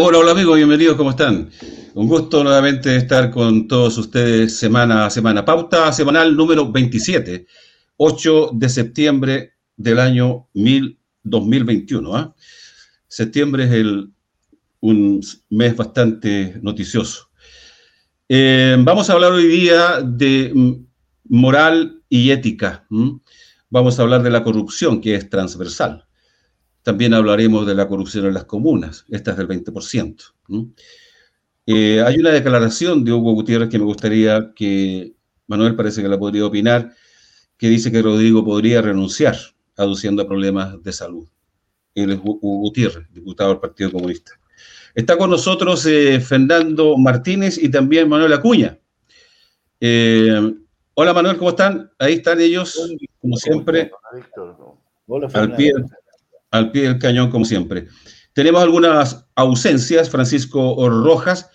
Hola, hola amigos, bienvenidos, ¿cómo están? Un gusto nuevamente estar con todos ustedes semana a semana. Pauta semanal número 27, 8 de septiembre del año 2021. ¿ah? Septiembre es el, un mes bastante noticioso. Eh, vamos a hablar hoy día de moral y ética. Vamos a hablar de la corrupción, que es transversal. También hablaremos de la corrupción en las comunas, esta es del 20%. Eh, hay una declaración de Hugo Gutiérrez que me gustaría que Manuel parece que la podría opinar, que dice que Rodrigo podría renunciar, aduciendo a problemas de salud. Él es Hugo Gutiérrez, diputado del Partido Comunista. Está con nosotros eh, Fernando Martínez y también Manuel Acuña. Eh, hola Manuel, ¿cómo están? Ahí están ellos, como siempre, al pie, al pie del cañón, como siempre. Tenemos algunas ausencias. Francisco Rojas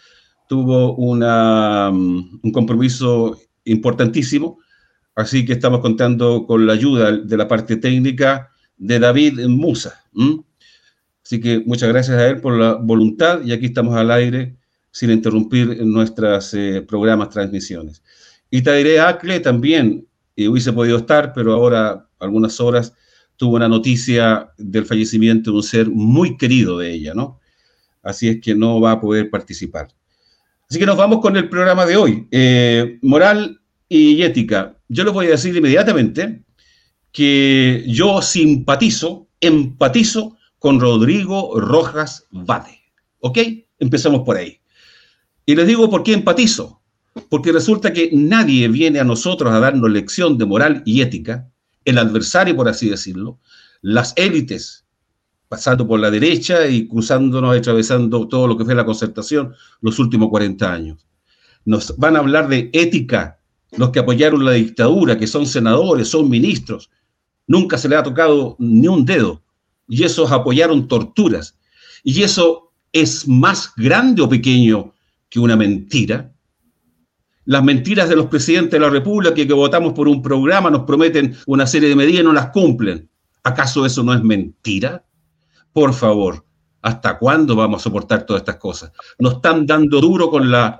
tuvo mm, un compromiso importantísimo, así que estamos contando con la ayuda de la parte técnica de David Musa. Así que muchas gracias a él por la voluntad y aquí estamos al aire sin interrumpir nuestros eh, programas, transmisiones. Y Tairé Acle también eh, hubiese podido estar, pero ahora algunas horas tuvo una noticia del fallecimiento de un ser muy querido de ella, ¿no? Así es que no va a poder participar. Así que nos vamos con el programa de hoy. Eh, moral y ética. Yo les voy a decir inmediatamente que yo simpatizo, empatizo con Rodrigo Rojas Vade. ¿Ok? Empezamos por ahí. Y les digo por qué empatizo. Porque resulta que nadie viene a nosotros a darnos lección de moral y ética el adversario, por así decirlo, las élites, pasando por la derecha y cruzándonos, atravesando todo lo que fue la concertación los últimos 40 años. Nos van a hablar de ética, los que apoyaron la dictadura, que son senadores, son ministros. Nunca se le ha tocado ni un dedo. Y esos apoyaron torturas. Y eso es más grande o pequeño que una mentira las mentiras de los presidentes de la República que, que votamos por un programa, nos prometen una serie de medidas y no las cumplen. ¿Acaso eso no es mentira? Por favor, ¿hasta cuándo vamos a soportar todas estas cosas? Nos están dando duro con la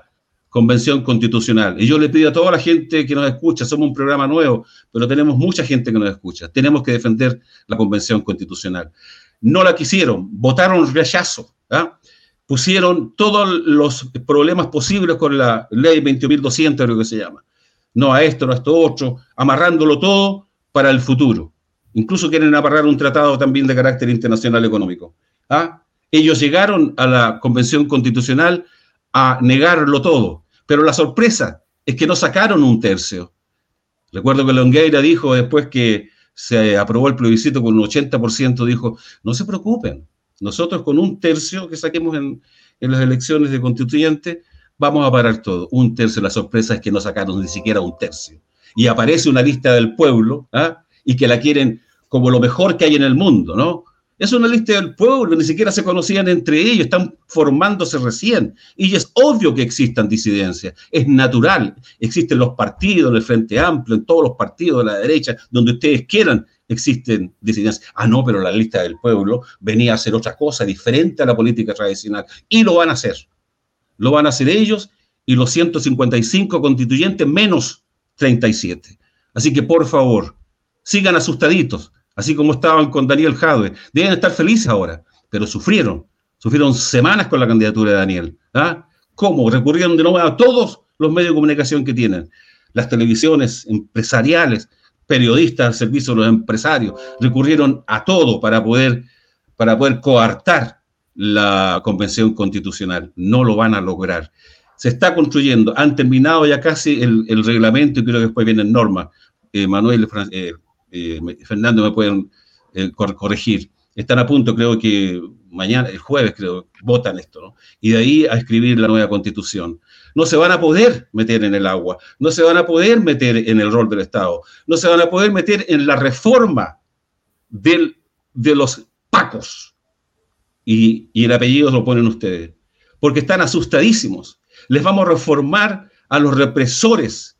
convención constitucional. Y yo le pido a toda la gente que nos escucha, somos un programa nuevo, pero tenemos mucha gente que nos escucha. Tenemos que defender la convención constitucional. No la quisieron, votaron rechazo. ¿ah? Pusieron todos los problemas posibles con la ley 21.200, creo que se llama. No a esto, no a esto otro, amarrándolo todo para el futuro. Incluso quieren amarrar un tratado también de carácter internacional económico. ¿Ah? Ellos llegaron a la Convención Constitucional a negarlo todo, pero la sorpresa es que no sacaron un tercio. Recuerdo que Longueira dijo después que se aprobó el plebiscito con un 80%, dijo, no se preocupen, nosotros con un tercio que saquemos en, las elecciones de constituyente, vamos a parar todo. Un tercio, la sorpresa es que no sacaron ni siquiera un tercio. Y aparece una lista del pueblo, ¿ah? y que la quieren como lo mejor que hay en el mundo, ¿no? Es una lista del pueblo, ni siquiera se conocían entre ellos, están formándose recién. Y es obvio que existan disidencias, es natural. Existen los partidos, en el Frente Amplio, en todos los partidos de la derecha, donde ustedes quieran, existen disidencias. Ah, no, pero la lista del pueblo venía a hacer otra cosa diferente a la política tradicional. Y lo van a hacer. Lo van a hacer ellos y los 155 constituyentes menos 37. Así que por favor, sigan asustaditos, así como estaban con Daniel Jadwe. Deben estar felices ahora, pero sufrieron. Sufrieron semanas con la candidatura de Daniel. ¿Ah? ¿Cómo? Recurrieron de nuevo a todos los medios de comunicación que tienen. Las televisiones empresariales, periodistas al servicio de los empresarios, recurrieron a todo para poder, para poder coartar la convención constitucional. No lo van a lograr. Se está construyendo, han terminado ya casi el, reglamento y creo que después vienen normas. Eh, Manuel, eh, eh, Fernando me pueden corregir. Están a punto, creo que mañana, el jueves, creo, votan esto, ¿no? Y de ahí a escribir la nueva constitución no se van a poder meter en el agua, no se van a poder meter en el rol del Estado, no se van a poder meter en la reforma del, de los pacos. Y, y el apellido lo ponen ustedes, porque están asustadísimos. Les vamos a reformar a los represores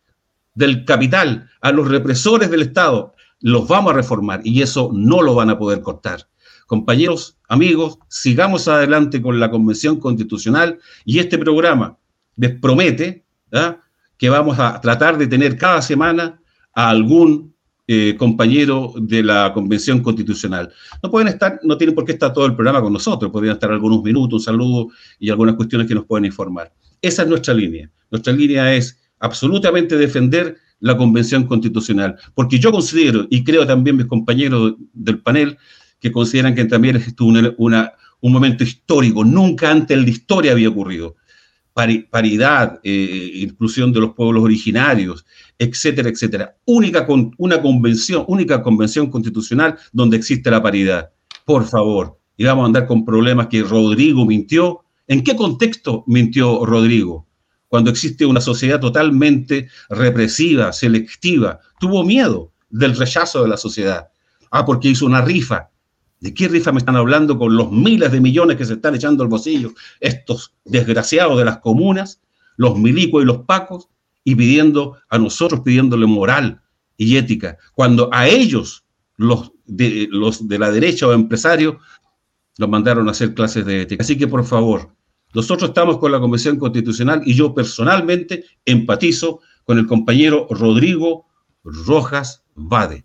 del capital, a los represores del Estado, los vamos a reformar y eso no lo van a poder cortar. compañeros, amigos, sigamos adelante con la Convención Constitucional y este programa les promete ¿ah? que vamos a tratar de tener cada semana a algún eh, compañero de la Convención Constitucional. No pueden estar, no tienen por qué estar todo el programa con nosotros, podrían estar algunos minutos, un saludo y algunas cuestiones que nos pueden informar. Esa es nuestra línea. Nuestra línea es absolutamente defender la Convención Constitucional, porque yo considero, y creo también mis compañeros del panel, que consideran que también es un momento histórico, nunca antes en la historia había ocurrido. Paridad, eh, inclusión de los pueblos originarios, etcétera, etcétera. Única una convención, única convención constitucional donde existe la paridad. Por favor, y vamos a andar con problemas que Rodrigo mintió. ¿En qué contexto mintió Rodrigo? Cuando existe una sociedad totalmente represiva, selectiva, tuvo miedo del rechazo de la sociedad. Ah, porque hizo una rifa. ¿De qué rifa me están hablando con los miles de millones que se están echando al bolsillo estos desgraciados de las comunas, los milicos y los pacos? y pidiendo a nosotros, pidiéndole moral y ética, cuando a ellos, los de, los de la derecha o empresarios, los mandaron a hacer clases de ética. Así que, por favor, nosotros estamos con la Convención Constitucional y yo personalmente empatizo con el compañero Rodrigo Rojas Vade.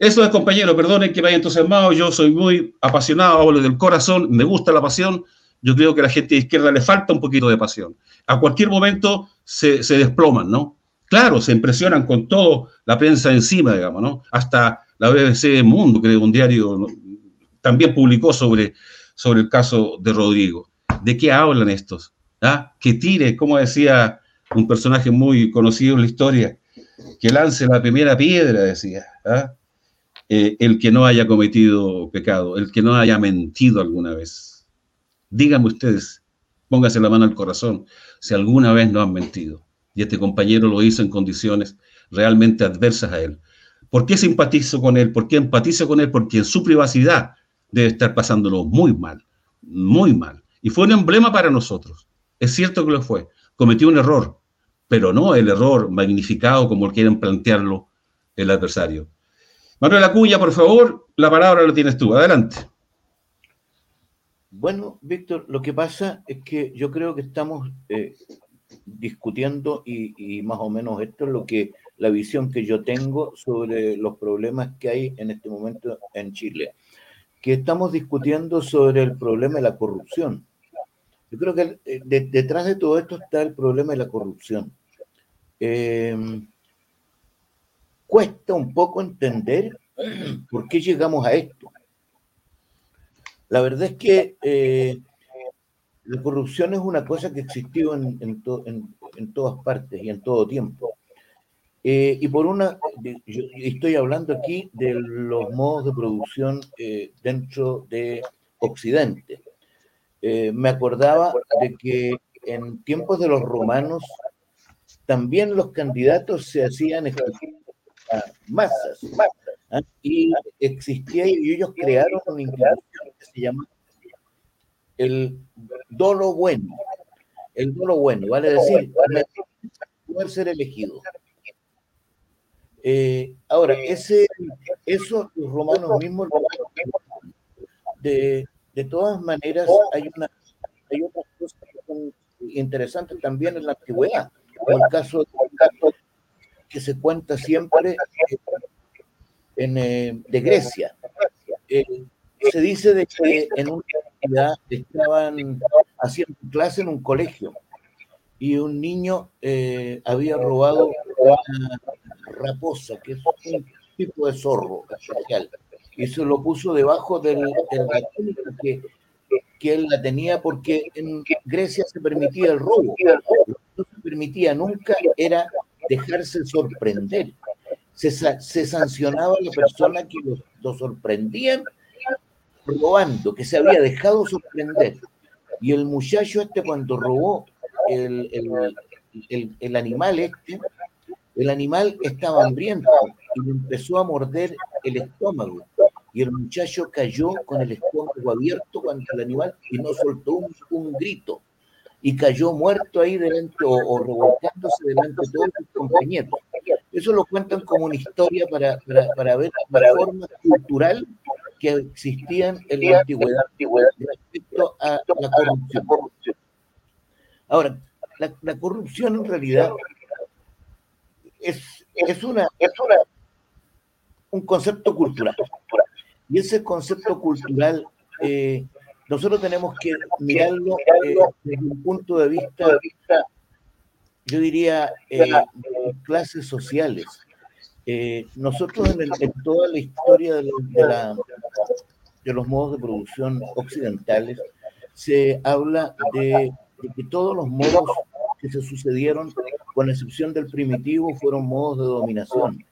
Eso es, compañero, perdonen que vaya entusiasmado, yo soy muy apasionado, hablo del corazón, me gusta la pasión, yo creo que a la gente de izquierda le falta un poquito de pasión. A cualquier momento se, desploman, ¿no? Claro, se impresionan con todo la prensa encima, digamos, ¿no? Hasta la BBC Mundo, que un diario, también publicó sobre, sobre el caso de Rodrigo. ¿De qué hablan estos? ¿Ah? Que tire, como decía un personaje muy conocido en la historia, que lance la primera piedra, decía. ¿ah? Eh, el que no haya cometido pecado, el que no haya mentido alguna vez. Díganme ustedes, póngase la mano al corazón, si alguna vez no han mentido. Y este compañero lo hizo en condiciones realmente adversas a él. ¿Por qué simpatizo con él? ¿Por qué empatizo con él? Porque en su privacidad debe estar pasándolo muy mal, muy mal. Y fue un emblema para nosotros. Es cierto que lo fue. Cometió un error, pero no el error magnificado como quieren plantearlo el adversario. Manuel Acuña, por favor, la palabra la tienes tú. Adelante. Bueno, Víctor, lo que pasa es que yo creo que estamos eh, discutiendo y, más o menos esto es lo que la visión que yo tengo sobre los problemas que hay en este momento en Chile, que estamos discutiendo sobre el problema de la corrupción. Yo creo que eh, detrás de todo esto está el problema de la corrupción. Em, cuesta un poco entender por qué llegamos a esto. La verdad es que eh, la corrupción es una cosa que existió en, en, todas partes y en todo tiempo. Eh, y por una, estoy hablando aquí de los modos de producción eh, dentro de Occidente. me acordaba de que en tiempos de los romanos también los candidatos se hacían masas, y existía y ellos crearon una institución que se llama el dolo bueno. El dolo bueno, vale decir, poder ser elegido. Eh, ahora, ese, eso los romanos mismos de, de todas maneras hay una hay otras cosas que interesantes también en la antigüedad, como el caso, que se cuenta siempre eh, eh, de Grecia. Eh, se dice de que en una universidad estaban haciendo clase en un colegio y un niño eh, había robado una raposa, que es un tipo de zorro especial, y se lo puso debajo del, del que, que él la tenía porque en Grecia se permitía el robo. Lo que no se permitía nunca era dejarse sorprender se, sancionaba a la persona que lo, sorprendían robando, que se había dejado sorprender. Y el muchacho este cuando robó el, el, animal este, el animal estaba hambriento y empezó a morder el estómago. Y el muchacho cayó con el estómago abierto cuando el animal y no soltó un, un grito. Y cayó muerto ahí delante o, o revolcándose delante de todos sus compañeros. Eso lo cuentan como una historia para, para, ver la forma cultural que existían en la antigüedad respecto a la corrupción. Ahora, la, corrupción en realidad es, es, una, es una, un concepto cultural. Y ese concepto cultural eh, nosotros tenemos que mirarlo eh, desde un punto de vista, yo diría, eh, de clases sociales. nosotros en, toda la historia de, de los modos de producción occidentales se habla de que todos los modos que se sucedieron, con excepción del primitivo, fueron modos de dominación.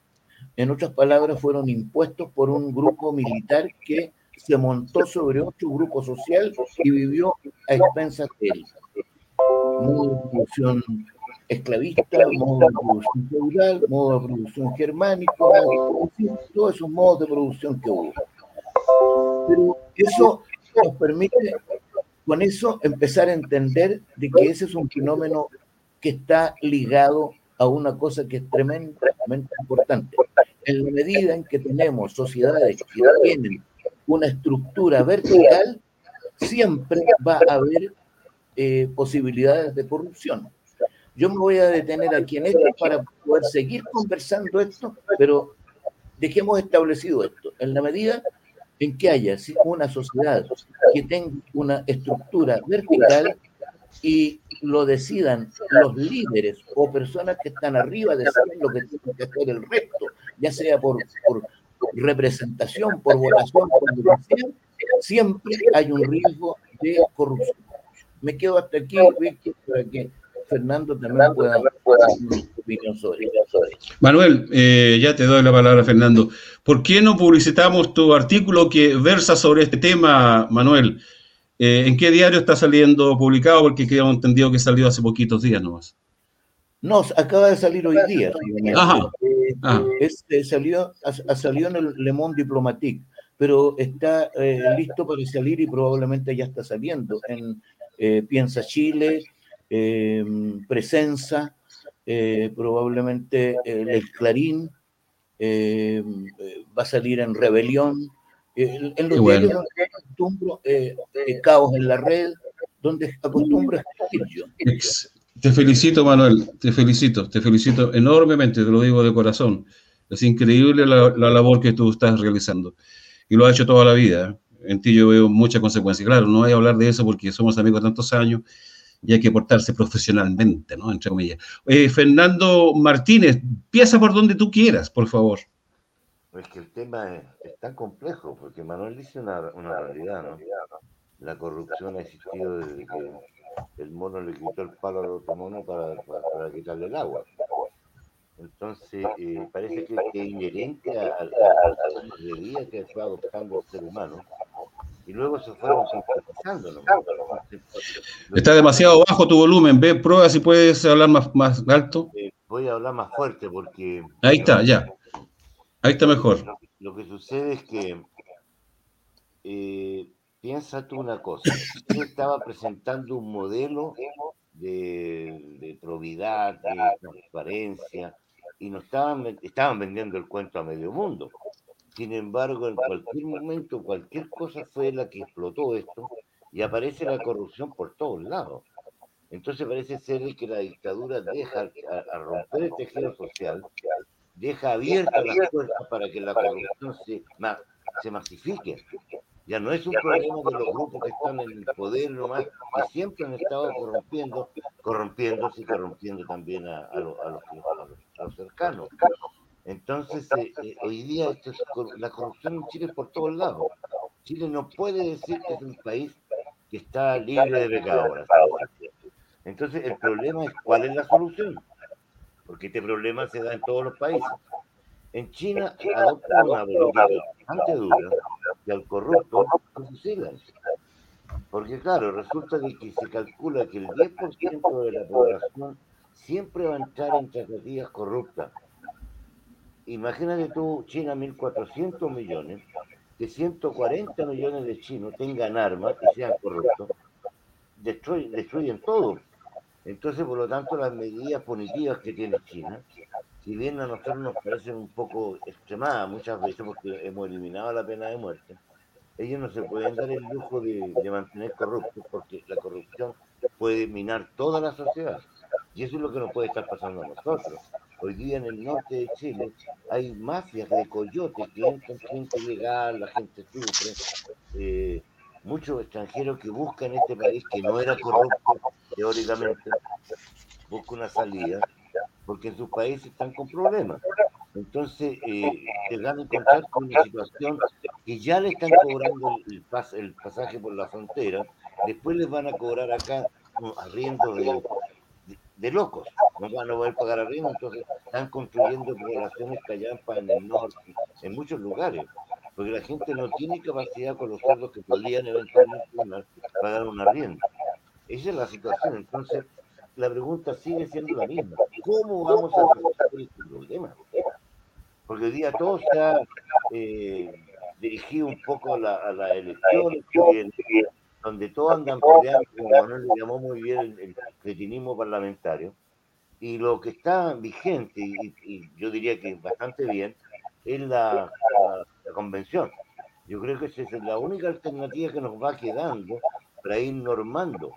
En otras palabras, fueron impuestos por un grupo militar que se montó sobre otro grupo social y vivió a expensas de él. Modo de producción esclavista, modo de producción feudal, modo de producción germánico, todos esos modos de producción que hubo. Pero eso nos permite con eso empezar a entender de que ese es un fenómeno que está ligado a una cosa que es tremendamente importante. En la medida en que tenemos sociedades que tienen una estructura vertical, siempre va a haber eh, posibilidades de corrupción. Yo me voy a detener aquí en esto para poder seguir conversando esto, pero dejemos establecido esto. En la medida en que haya una sociedad que tenga una estructura vertical y lo decidan los líderes o personas que están arriba de lo que tiene que hacer el resto, ya sea por, representación, por votación, por votación, siempre hay un riesgo de corrupción. Me quedo hasta aquí, para que Fernando también pueda, dar opinión sobre eso. Manuel, eh, ya te doy la palabra, Fernando. ¿Por qué no publicitamos tu artículo que versa sobre este tema, Manuel? Eh, ¿En qué diario está saliendo publicado? Porque quedamos entendido que salió hace poquitos días nomás. No, acaba de salir hoy día. Ajá. Este, salió, salió en el Le Monde Diplomatique, pero está listo para salir y probablemente ya está saliendo en Piensa Chile, eh, Presenza, eh, probablemente el Clarín, eh, va a salir en Rebelión, en los diarios donde acostumbro, Caos en la Red, donde acostumbro escribir yo. Te felicito, Manuel, te felicito, te felicito enormemente, te lo digo de corazón. Es increíble la, la labor que tú estás realizando. Y lo has hecho toda la vida. En ti yo veo mucha consecuencia. Claro, no voy a hablar de eso porque somos amigos tantos años y hay que portarse profesionalmente, ¿no? Entre comillas. Eh, Fernando Martínez, piensa por donde tú quieras, por favor. Es que el tema es, tan complejo, porque Manuel dice una, realidad, ¿no? La corrupción ha existido desde que el mono le quitó el palo al otro mono para, quitarle el agua. Entonces, eh, parece que, es inherente a, a, la que fue adoptando el ser humano y luego se fueron sintetizando. Está demasiado bajo tu volumen. Ve, prueba si puedes hablar más, más alto. Eh, voy a hablar más fuerte porque. Ahí está, ya. Ahí está mejor. Lo, que sucede es que. Eh, piensa tú una cosa. Yo estaba presentando un modelo de, de probidad, de transparencia, y nos estaban, estaban vendiendo el cuento a medio mundo. Sin embargo, en cualquier momento, cualquier cosa fue la que explotó esto y aparece la corrupción por todos lados. Entonces parece ser que la dictadura deja a, romper el tejido social, deja abiertas las puertas para que la corrupción se, se masifique. Ya no es un problema de los grupos que están en el poder nomás, que siempre han estado corrompiendo, corrompiéndose y corrompiendo también a, los, a los cercanos. Entonces, eh, eh, hoy día la corrupción en Chile es por todos lados. Chile no puede decir que es un país que está libre de pecadores. Entonces, el problema es cuál es la solución. Porque este problema se da en todos los países. En China adopta una política bastante dura al corrupto lo fusilan. Porque claro, resulta de que se calcula que el 10% de la población siempre va a entrar en tratativas corruptas imagínate tú, China 1.400 millones, que 140 millones de chinos tengan armas y sean corruptos, destruyen, destruyen todo. Entonces, por lo tanto, las medidas punitivas que tiene China, si bien a nosotros nos parecen un poco extremadas muchas veces porque hemos eliminado la pena de muerte, ellos no se pueden dar el lujo de, mantener corruptos porque la corrupción puede minar toda la sociedad. Y eso es lo que nos puede estar pasando a nosotros. Hoy día en el norte de Chile hay mafias de coyotes que entran gente ilegal, la gente sufre. Eh, muchos extranjeros que buscan este país que no era corrupto teóricamente, buscan una salida porque sus países están con problemas. Entonces, eh, te van a encontrar con una situación que ya le están cobrando el, el pasaje por la frontera, después les van a cobrar acá arriendo de, de, locos, no van a poder pagar arriendo, entonces están construyendo poblaciones callampas en el norte, en muchos lugares, porque la gente no tiene capacidad con los sueldos que podrían eventualmente pagar un arriendo. Esa es la situación, entonces la pregunta sigue siendo la misma. ¿Cómo vamos a resolver este problema? Porque hoy día todo se ha eh, dirigido un poco a la, a la elección, donde todos andan peleando, como Manuel le llamó muy bien el, el cretinismo parlamentario, y lo que está vigente, y, yo diría que bastante bien, es la, la, convención. Yo creo que esa es la única alternativa que nos va quedando para ir normando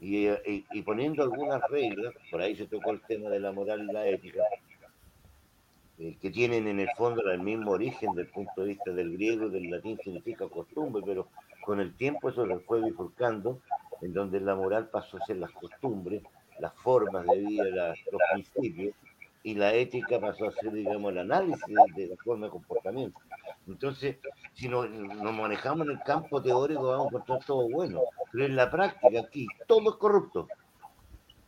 y, y, poniendo algunas reglas, por ahí se tocó el tema de la moral y la ética, eh, que tienen en el fondo el mismo origen del punto de vista del griego y del latín significa costumbre, pero con el tiempo eso se fue bifurcando, en donde la moral pasó a ser las costumbres, las formas de vida, los principios, y la ética pasó a ser, digamos, el análisis de, la forma de comportamiento. Entonces, si nos, manejamos en el campo teórico, vamos a encontrar todo bueno, pero en la práctica aquí todo es corrupto.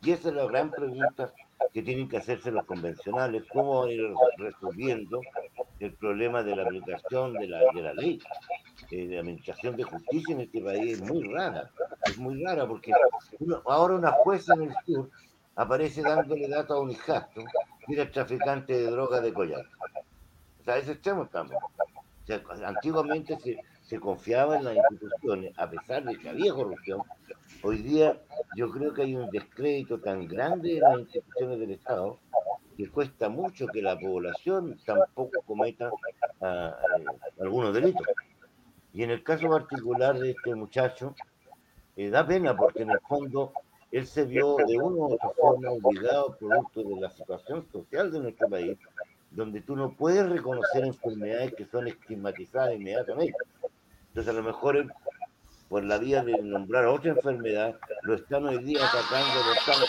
Y esa es la gran pregunta que tienen que hacerse los convencionales, cómo ir resolviendo el problema de la aplicación de la, ley. Eh, la administración de justicia en este país es muy rara, es muy rara porque ahora una jueza en el sur aparece dándole datos a un hijastro que era traficante de droga de collar. O sea, ese extremo estamos. Antiguamente se, se confiaba en las instituciones, a pesar de que había corrupción. Hoy día yo creo que hay un descrédito tan grande en las instituciones del Estado que cuesta mucho que la población tampoco cometa ah, eh, algunos delitos. Y en el caso particular de este muchacho, eh, da pena porque en el fondo él se vio de una u otra forma obligado, producto de la situación social de nuestro país, donde tú no puedes reconocer enfermedades que son estigmatizadas inmediatamente. Entonces, a lo mejor por la vía de nombrar otra enfermedad, lo están hoy día atacando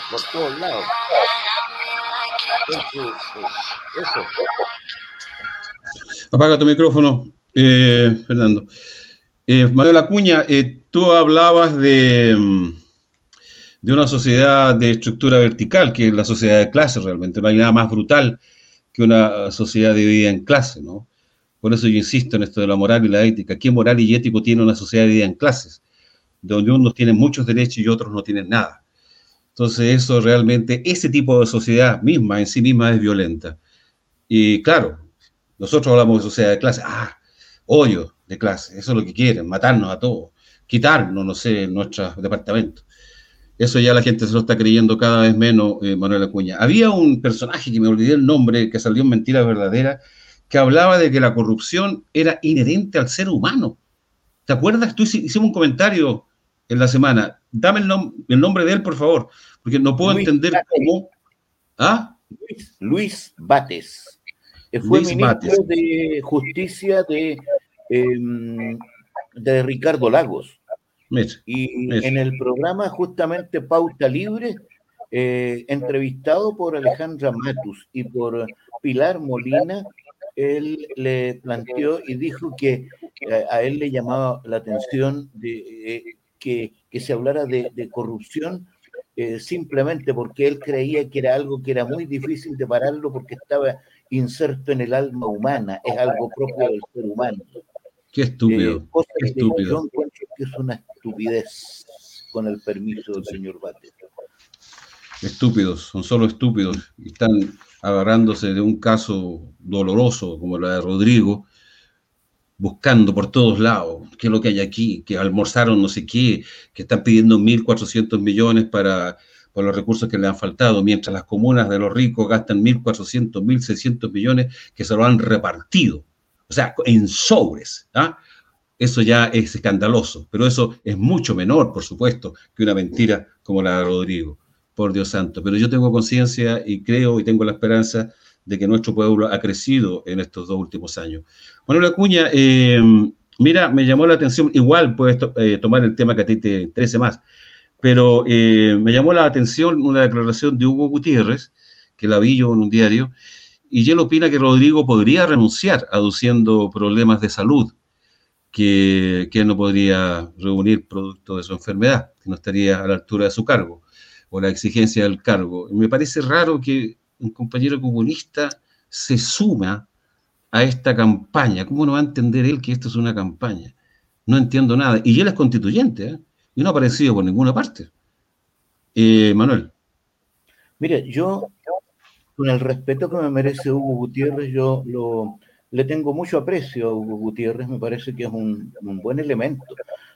por todos lados. Entonces, eh, eso. Apaga tu micrófono. Eh, Fernando. Eh, Manuel Acuña, eh, tú hablabas de, mm, de una sociedad de estructura vertical, que es la sociedad de clase realmente. No hay nada más brutal que una sociedad dividida en clase, ¿no? Por eso yo insisto en esto de la moral y la ética. ¿Qué moral y ético tiene una sociedad dividida en clases? Donde unos tienen muchos derechos y otros no tienen nada. Entonces eso realmente, ese tipo de sociedad misma en sí misma es violenta. Y claro, nosotros hablamos de sociedad de clase. Ah, odio de clase. Eso es lo que quieren, matarnos a todos, quitarnos, no sé, nuestros departamentos. Eso ya la gente se lo está creyendo cada vez menos, eh, Manuel Acuña. Había un personaje que me olvidé el nombre, que salió en Mentiras Verdaderas, que hablaba de que la corrupción era inherente al ser humano. ¿Te acuerdas? Tú hicimos un comentario en la semana. Dame el, el nombre de él, por favor, porque no puedo entender cómo. ¿Ah? Luis Bates. Fue ministro de Justicia de, em, de Ricardo Lagos. Y en el programa justamente Pauta Libre, eh, entrevistado por Alejandra Matus y por Pilar Molina, él le planteó y dijo que eh, a él le llamaba la atención de, eh, que, que, se hablara de, de corrupción simplemente porque él creía que era algo que era muy difícil de pararlo porque estaba inserto en el alma humana, es algo propio del ser humano. Qué estúpido. Eh, qué estúpido. que es una estupidez, con el permiso del señor Bate. Estúpidos, son solo estúpidos. Están agarrándose de un caso doloroso como la de Rodrigo, buscando por todos lados qué es lo que hay aquí, que almorzaron no sé qué, que están pidiendo 1.400 millones para por los recursos que le han faltado, mientras las comunas de los ricos gastan 1.400, 1.600 millones que se lo han repartido, o sea, en sobres. ¿ah? eso ya es escandaloso, pero eso es mucho menor, por supuesto, que una mentira como la de Rodrigo, por Dios santo. Pero yo tengo conciencia y creo y tengo la esperanza de que nuestro pueblo ha crecido en estos dos últimos años. Manuel Acuña, eh, mira, me llamó la atención, igual puedes eh, tomar el tema que a ti te interese más, pero eh, me llamó la atención una declaración de Hugo Gutiérrez, que la vi yo en un diario, y él opina que Rodrigo podría renunciar aduciendo problemas de salud que, que no podría reunir producto de su enfermedad, que no estaría a la altura de su cargo o la exigencia del cargo. Me parece raro que un compañero comunista se suma a esta campaña. ¿Cómo no va a entender él que esto es una campaña? No entiendo nada. Y él es constituyente, ¿eh? y no ha aparecido por ninguna parte. Eh, Manuel. Mira, yo, con el respeto que me merece Hugo Gutiérrez, yo lo, le tengo mucho aprecio a Hugo Gutiérrez, me parece que es un, buen elemento,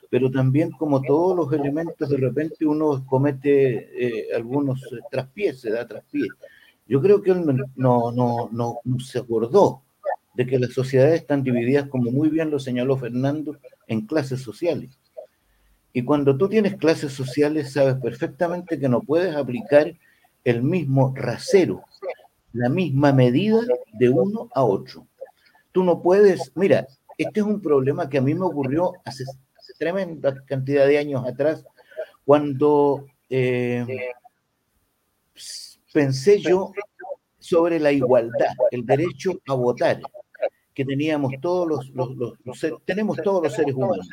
pero también como todos los elementos, de repente uno comete eh, algunos traspiés, se da traspiés. Yo creo que él no, no, no, no se acordó de que las sociedades están divididas, como muy bien lo señaló Fernando, en clases sociales. Y cuando tú tienes clases sociales, sabes perfectamente que no puedes aplicar el mismo rasero, la misma medida de uno a otro. Tú no puedes, mira, este es un problema que a mí me ocurrió hace, tremenda cantidad de años atrás, cuando eh, pensé yo sobre la igualdad, el derecho a votar que teníamos todos los, tenemos todos los seres humanos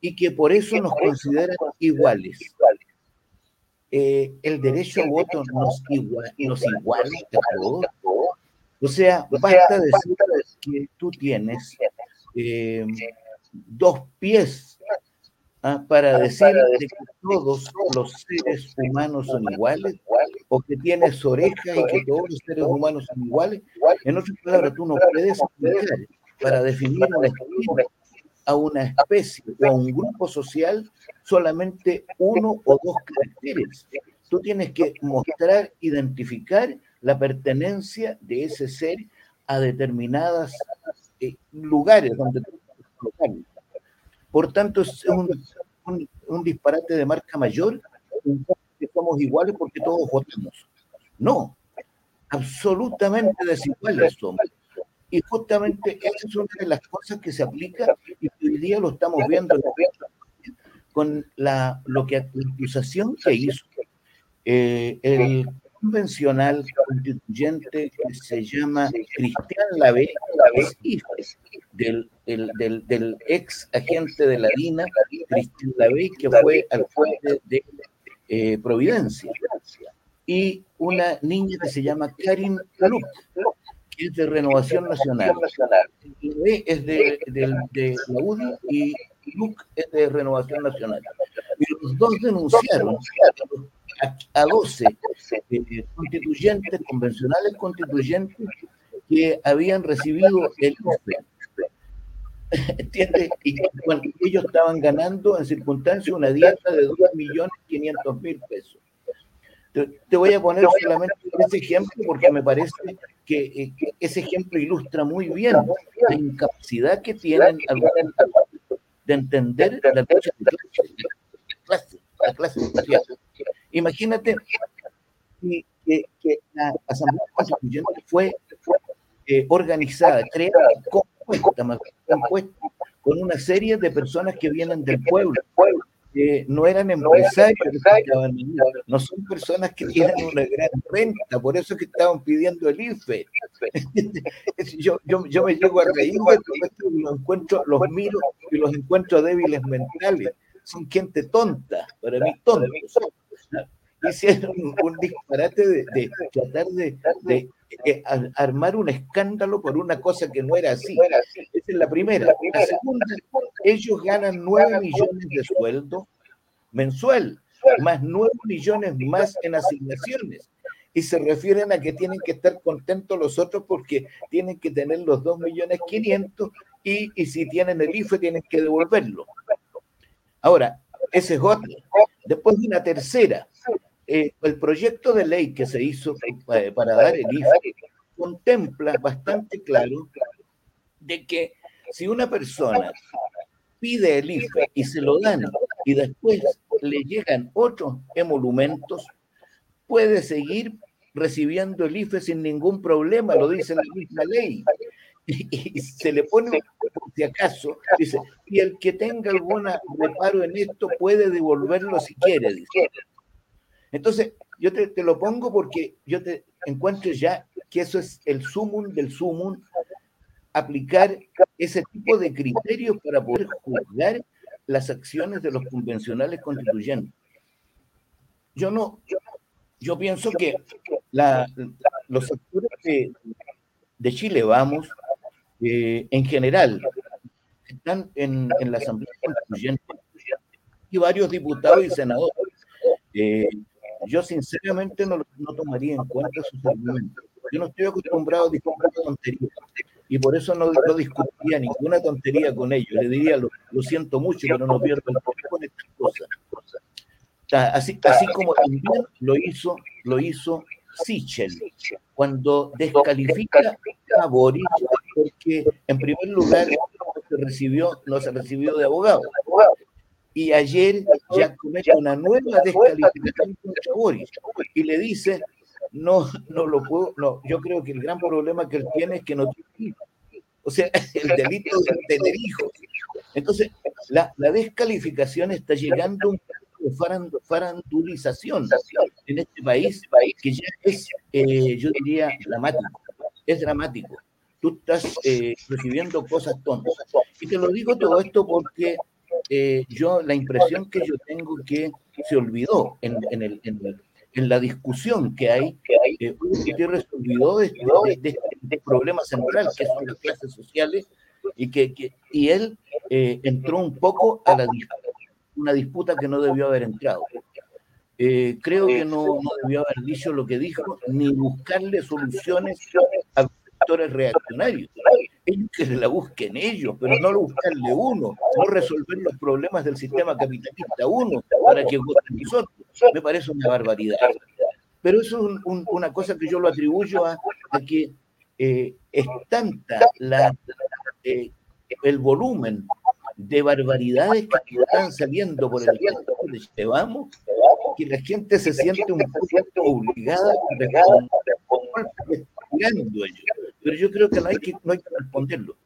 y que por eso nos consideran iguales. Eh, el derecho a voto nos, igual, nos iguala a todos. O sea, basta decir que tú tienes eh, dos pies ¿ah? para decir que todos los seres humanos son iguales, o que tienes orejas y que todos los seres humanos son iguales. En otras palabras, tú no puedes para definir a una especie o a un grupo social solamente uno o dos caracteres. Tú tienes que mostrar, identificar la pertenencia de ese ser a determinadas eh, lugares donde Por tanto, es un, disparate de marca mayor que somos iguales porque todos votamos. No, absolutamente desiguales somos. Y justamente esa es una de las cosas que se aplica y hoy día lo estamos viendo con la, lo que, la acusación que hizo eh, el convencional constituyente que se llama Cristian Lave, del, del, del, ex agente de la DINA, Cristian Lave, que fue alcalde de eh, Providencia, y una niña que se llama Karin Luke, que es de Renovación Nacional. Lave es de, de, de la UDI y Luke es de Renovación Nacional. Y los dos denunciaron a, 12 eh, constituyentes, convencionales constituyentes, que habían recibido el IFE. ¿Entiendes? Y bueno, ellos estaban ganando en circunstancias una dieta de 2.500.000 pesos. Te, voy a poner solamente ese ejemplo porque me parece que, eh, que, ese ejemplo ilustra muy bien la incapacidad que tienen algunos de entender la lucha de clase, la clase social. Imagínate que, la Asamblea Constituyente fue, eh, organizada, creada, compuesta, compuesta, con una serie de personas que vienen del pueblo, no eran empresarios, no son personas que tienen una gran renta, por eso que estaban pidiendo el IFE. yo, yo, yo me llego a reír, los encuentro, los miro y los encuentro débiles mentales. Son gente tonta, para mí tontos. Hicieron un disparate de, tratar de, armar un escándalo por una cosa que no era así. Esa es la primera. La segunda, ellos ganan 9 millones de sueldo mensual, más 9 millones más en asignaciones. Y se refieren a que tienen que estar contentos los otros porque tienen que tener los 2 millones 500 y, y si tienen el IFE tienen que devolverlo. Ahora, ese es otro. Después de una tercera, eh, el proyecto de ley que se hizo eh, para dar el IFE contempla bastante claro de que si una persona pide el IFE y se lo dan y después le llegan otros emolumentos, puede seguir recibiendo el IFE sin ningún problema, lo dice la misma ley. Y, se le pone, si acaso, dice, y el que tenga algún reparo en esto puede devolverlo si quiere, dice. Entonces, yo te, lo pongo porque yo te encuentro ya que eso es el sumum del sumum, aplicar ese tipo de criterios para poder juzgar las acciones de los convencionales constituyentes. Yo no, yo, pienso que los sectores de, Chile, vamos, eh, en general, están en, la Asamblea Constituyente y varios diputados y senadores. Eh, yo sinceramente no, no, tomaría en cuenta sus argumentos. Yo no estoy acostumbrado a discutir tonterías y por eso no, no, discutiría ninguna tontería con ellos. Le diría, lo, lo siento mucho, pero no pierdo el tiempo con estas cosas. Así, así como también lo hizo, lo hizo Sichel, cuando descalifica a Boris, porque en primer lugar no se recibió, no se recibió de abogado. Y ayer ya comete una nueva descalificación contra Boris y le dice no, no lo puedo, no, yo creo que el gran problema que él tiene es que no tiene hijos. O sea, el delito de tener hijos. Entonces, la, la descalificación está llegando a un de farandulización en este país que ya es, eh, yo diría, dramático. Es dramático. Tú estás eh, recibiendo cosas tontas. Y te lo digo todo esto porque eh, yo la impresión que yo tengo que se olvidó en, en, el, en, el, en la discusión que hay, eh, se olvidó de, de, este problema central, que son las clases sociales, y, que, que y él eh, entró un poco a la una disputa que no debió haber entrado. Eh, creo que no, no, debió haber dicho lo que dijo, ni buscarle soluciones sectores reaccionarios. Ellos que se la busquen ellos, pero no lo buscarle uno, no resolver los problemas del sistema capitalista uno, para que voten nosotros me parece una barbaridad. Pero eso es una cosa que yo lo atribuyo a, que eh, es tanta la, eh, el volumen de barbaridades que están saliendo por el tiempo de llevamos, que la gente se siente un obligada a responder Pero yo creo que no hay que, no hay que responderlo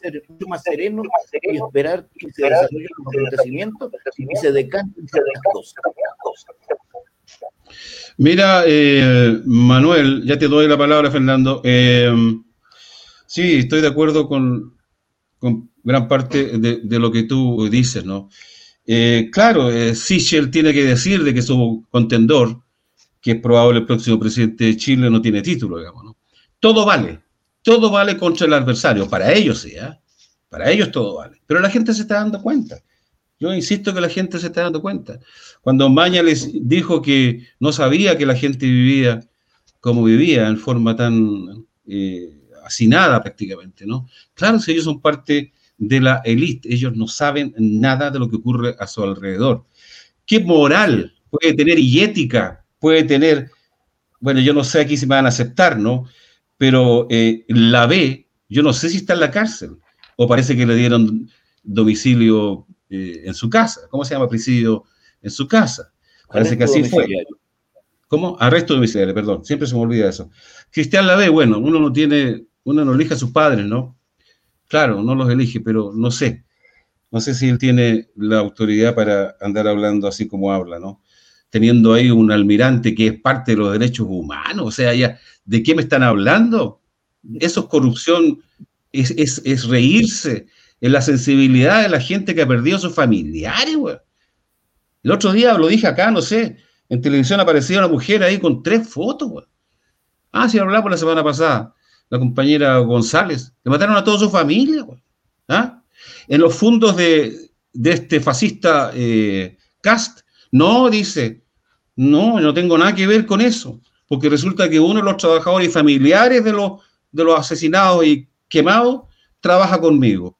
ser mucho más sereno y esperar que se desarrollen los acontecimientos y se decanten ciertas cosas. Mira, eh, Manuel, ya te doy la palabra, Fernando. Eh, sí, estoy de acuerdo con, con gran parte de, de, lo que tú dices, ¿no? Eh, claro, eh, Sichel tiene que decir de que su contendor, que es probable el próximo presidente de Chile, no tiene título, digamos, ¿no? Todo vale, todo vale contra el adversario, para ellos sí, ¿eh? para ellos todo vale, pero la gente se está dando cuenta. Yo insisto que la gente se está dando cuenta. Cuando Maña les dijo que no sabía que la gente vivía como vivía, en forma tan eh, hacinada prácticamente, ¿no? Claro, si ellos son parte de la élite, ellos no saben nada de lo que ocurre a su alrededor. ¿Qué moral puede tener y ética puede tener? Bueno, yo no sé aquí si me van a aceptar, ¿no? Pero eh, la B, yo no sé si está en la cárcel o parece que le dieron domicilio eh, en su casa. ¿Cómo se llama presidio en su casa? Parece que así fue. ¿Cómo? Arresto domiciliario, perdón. Siempre se me olvida eso. Cristian B, bueno, uno no tiene, uno no elige a sus padres, ¿no? Claro, no los elige, pero no sé. No sé si él tiene la autoridad para andar hablando así como habla, ¿no? Teniendo ahí un almirante que es parte de los derechos humanos, o sea, ya ¿De qué me están hablando? Eso es corrupción, es, es, reírse en la sensibilidad de la gente que ha perdido sus familiares, güey. El otro día lo dije acá, no sé, en televisión aparecía una mujer ahí con tres fotos, güey. Ah, sí, hablaba la semana pasada, la compañera González. Le mataron a toda su familia, güey. ¿Ah? En los fondos de, de este fascista eh, Cast, no, dice, no, no tengo nada que ver con eso porque resulta que uno de los trabajadores familiares de los, de los asesinados y quemados trabaja conmigo.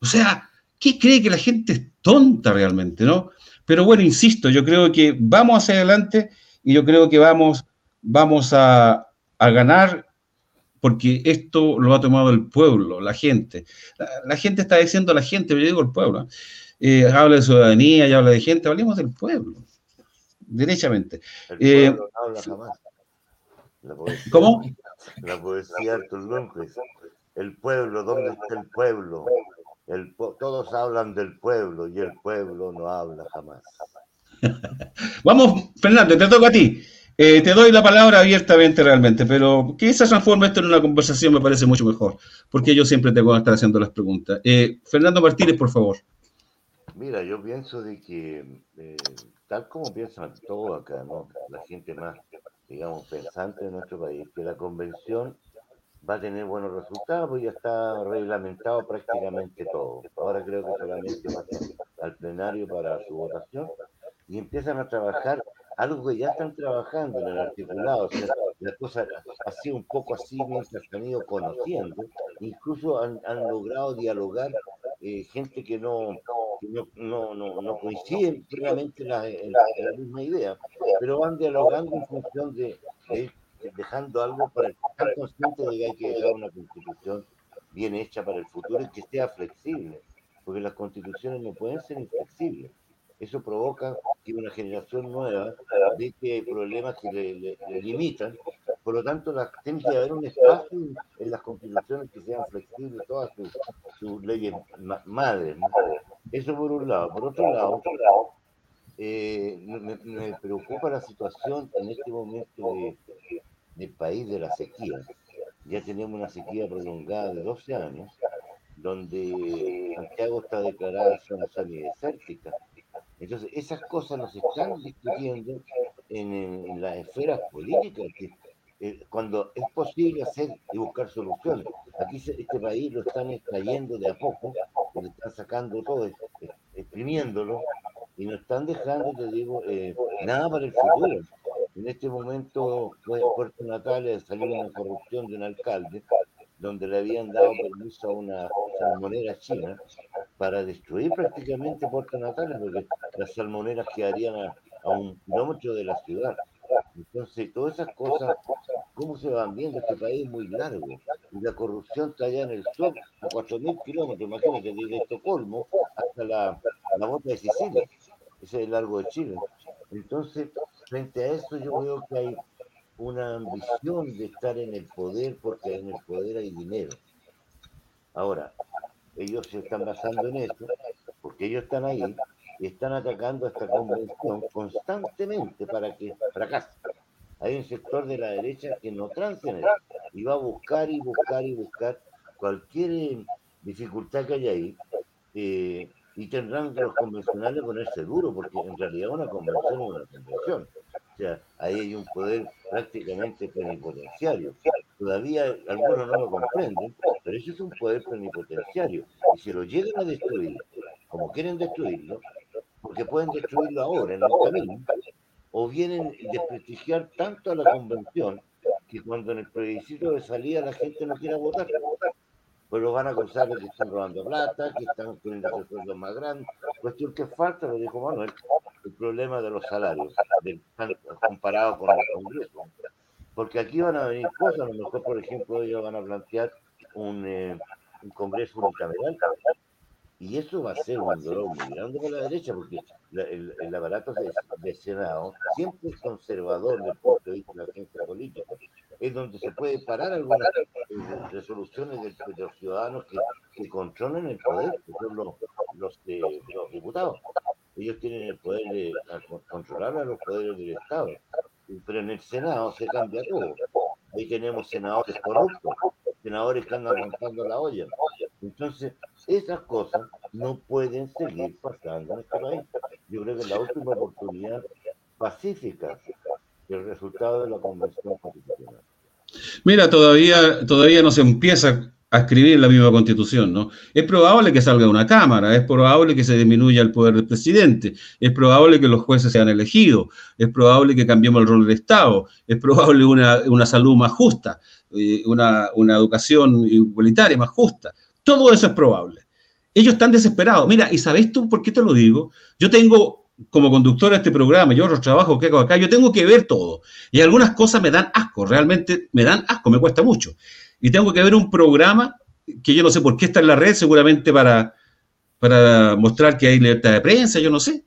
O sea, ¿qué cree que la gente es tonta realmente, no? Pero bueno, insisto, yo creo que vamos hacia adelante y yo creo que vamos, vamos a, a ganar porque esto lo ha tomado el pueblo, la gente. La, gente está diciendo la gente, yo digo el pueblo. Eh, habla de ciudadanía y habla de gente, hablemos del pueblo, derechamente. El eh, pueblo no habla jamás. ¿Cómo? La poesía Artur Lundquist. El pueblo, ¿dónde está el pueblo? El todos hablan del pueblo y el pueblo no habla jamás. Vamos, Fernando, te toco a ti. Eh, te doy la palabra abiertamente realmente, pero que se transforme esto en una conversación me parece mucho mejor, porque yo siempre tengo que estar haciendo las preguntas. Eh, Fernando Martínez, por favor. Mira, yo pienso de que, eh, tal como piensan todos acá, ¿no? la gente más, digamos, pensante de nuestro país, que la convención va a tener buenos resultados, pues ya está reglamentado prácticamente todo. Ahora creo que solamente va al plenario para su votación y empiezan a trabajar algo que ya están trabajando en el articulado. O sea, la cosa sido un poco así mientras han ido conociendo. Incluso han, logrado dialogar eh, gente que no, no, no, no, coincide plenamente en la, misma idea, pero van dialogando en función de, dejando algo para estar consciente de que hay que dejar una constitución bien hecha para el futuro y que sea flexible, porque las constituciones no pueden ser inflexibles eso provoca que una generación nueva que hay problemas que le, limitan. Por lo tanto, tiene que haber un espacio en las constituciones que sean flexibles, todas sus, leyes madres. Eso por un lado. Por otro lado, eh, me, preocupa la situación en este momento de, del país de la sequía. Ya tenemos una sequía prolongada de 12 años, donde Santiago está declarada zona semidesértica entonces, esas cosas nos están discutiendo en, las esferas políticas, que, eh, cuando es posible hacer y buscar soluciones. Aquí este país lo están extrayendo de a poco, lo están sacando todo, exprimiéndolo, y no están dejando, te digo, eh, nada para el futuro. En este momento, fue Puerto Natal salió una corrupción de un alcalde, donde le habían dado permiso a una salmonera china para destruir prácticamente Puerto Natales, porque las salmoneras quedarían a, un kilómetro de la ciudad. Entonces, todas esas cosas, ¿cómo se van viendo? Este país es muy largo y la corrupción está allá en el sur, a 4.000 kilómetros, imagínate, desde Estocolmo hasta la, la bota de Sicilia. Ese es el largo de Chile. Entonces, frente a eso, yo veo que hay una ambición de estar en el poder porque en el poder hay dinero. Ahora, ellos se están basando en eso porque ellos están ahí están atacando esta convención constantemente para que fracase. Hay un sector de la derecha que no transa en y va a buscar y buscar y buscar cualquier eh, dificultad que haya ahí eh, y tendrán que los convencionales ponerse duro porque en realidad una convención es una convención. O sea, ahí hay un poder prácticamente plenipotenciario. Todavía algunos no lo comprenden, pero eso es un poder plenipotenciario. Y si lo llegan a destruir, como quieren destruirlo, porque pueden destruirlo ahora en el camino, o vienen desprestigiar tanto a la convención que cuando en el plebiscito de salida la gente no quiera votar, pues lo van a acusar de que están robando plata, que están poniendo sueldos más grandes. Cuestión que falta, lo dijo Manuel, el problema de los salarios, comparado con el Congreso. Porque aquí van a venir cosas, a lo mejor, por ejemplo, ellos van a plantear un, eh, un Congreso unicameral, y eso va a ser un dolor muy grande para la derecha, porque el, el, aparato de, Senado siempre es conservador desde el punto de vista de la agencia política. Es donde se puede parar algunas eh, resoluciones de, los ciudadanos que, controlan el poder, que son los, los, de, los diputados ellos tienen el poder de controlar a los poderes del Estado. Pero en el Senado se cambia todo. Ahí tenemos senadores corruptos, senadores que andan rompiendo la olla. Entonces, esas cosas no pueden seguir pasando en este país. Yo creo que la última oportunidad pacífica el resultado de la convención constitucional. Mira, todavía, todavía no se empieza a escribir la misma constitución, ¿no? Es probable que salga una Cámara, es probable que se disminuya el poder del presidente, es probable que los jueces sean elegidos, es probable que cambiemos el rol del Estado, es probable una, una salud más justa, eh, una, una educación igualitaria más justa. Todo eso es probable. Ellos están desesperados. Mira, ¿y sabes tú por qué te lo digo? Yo tengo como conductor de este programa y otros trabajos que hago acá, yo tengo que ver todo. Y algunas cosas me dan asco, realmente me dan asco, me cuesta mucho. y tengo que ver un programa que yo no sé por qué está en la red, seguramente para, para mostrar que hay libertad de prensa, yo no sé.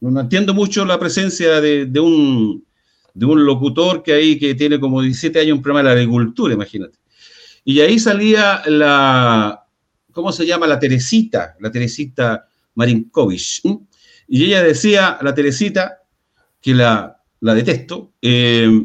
No entiendo mucho la presencia de, de un, de un locutor que ahí que tiene como 17 años un programa de la agricultura, imagínate. Y ahí salía la, ¿cómo se llama? La Teresita, la Teresita Marinkovich. Y ella decía, la Teresita, que la, la detesto, eh,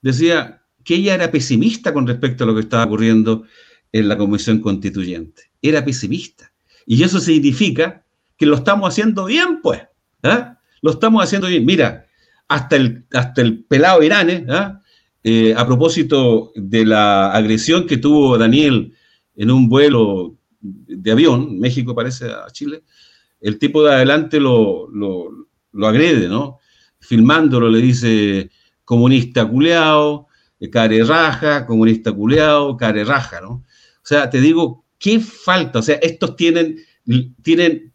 decía que ella era pesimista con respecto a lo que estaba ocurriendo en la Comisión Constituyente. Era pesimista. Y eso significa que lo estamos haciendo bien, pues. ¿ah? Lo estamos haciendo bien. Mira, hasta el, hasta el pelado Irán, ¿ah? eh, a propósito de la agresión que tuvo Daniel en un vuelo de avión, México parece a Chile, el tipo de adelante lo, lo, agrede, ¿no? Filmándolo le dice comunista culeado, eh, care raja, comunista culeado, care raja, ¿no? O sea, te digo, ¿qué falta? O sea, estos tienen, tienen,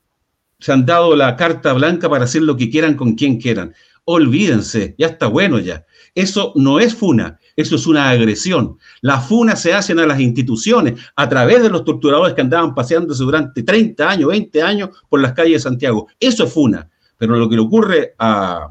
se han dado la carta blanca para hacer lo que quieran con quien quieran. Olvídense, ya está bueno ya. Eso no es funa, eso es una agresión. Las funas se hacen a las instituciones a través de los torturadores que andaban paseándose durante 30 años, 20 años por las calles de Santiago. Eso es funa. Pero lo que le ocurre a,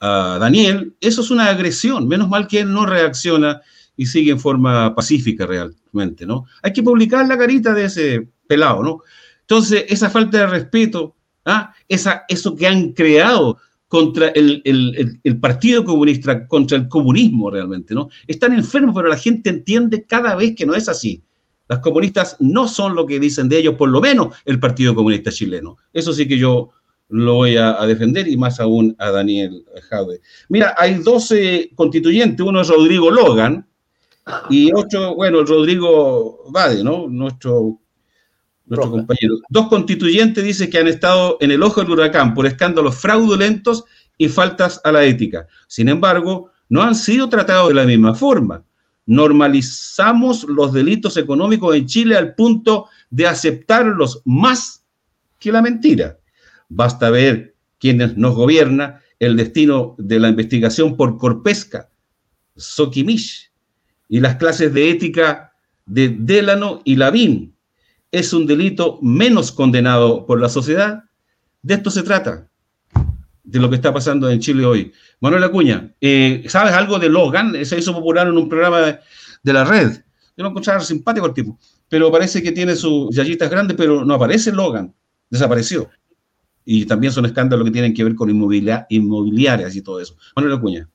Daniel, eso es una agresión. Menos mal que él no reacciona y sigue en forma pacífica realmente, ¿no? Hay que publicar la carita de ese pelado, ¿no? Entonces, esa falta de respeto, ¿ah? esa, eso que han creado contra el, Partido Comunista, contra el comunismo realmente, ¿no? Están enfermos, pero la gente entiende cada vez que no es así. Las comunistas no son lo que dicen de ellos, por lo menos el Partido Comunista chileno. Eso sí que yo lo voy a, defender y más aún a Daniel Jaude. Mira, hay 12 constituyentes, uno es Rodrigo Logan y otro, bueno, Rodrigo Bade, ¿no? Nuestro nuestro compañero. Dos constituyentes dice que han estado en el ojo del huracán por escándalos fraudulentos y faltas a la ética. Sin embargo, no han sido tratados de la misma forma. Normalizamos los delitos económicos en Chile al punto de aceptarlos más que la mentira. Basta ver quienes nos gobierna el destino de la investigación por Corpesca, Sokimish, y las clases de ética de Delano y Lavín, es un delito menos condenado por la sociedad. De esto se trata, de lo que está pasando en Chile hoy. Manuel Acuña, eh, ¿sabes algo de Logan? Se hizo popular en un programa de, la red. Yo lo encontraba simpático el tipo, pero parece que tiene sus yayitas grandes, pero no aparece Logan, desapareció. Y también son escándalos que tienen que ver con inmobiliarias y todo eso. Manuel Acuña.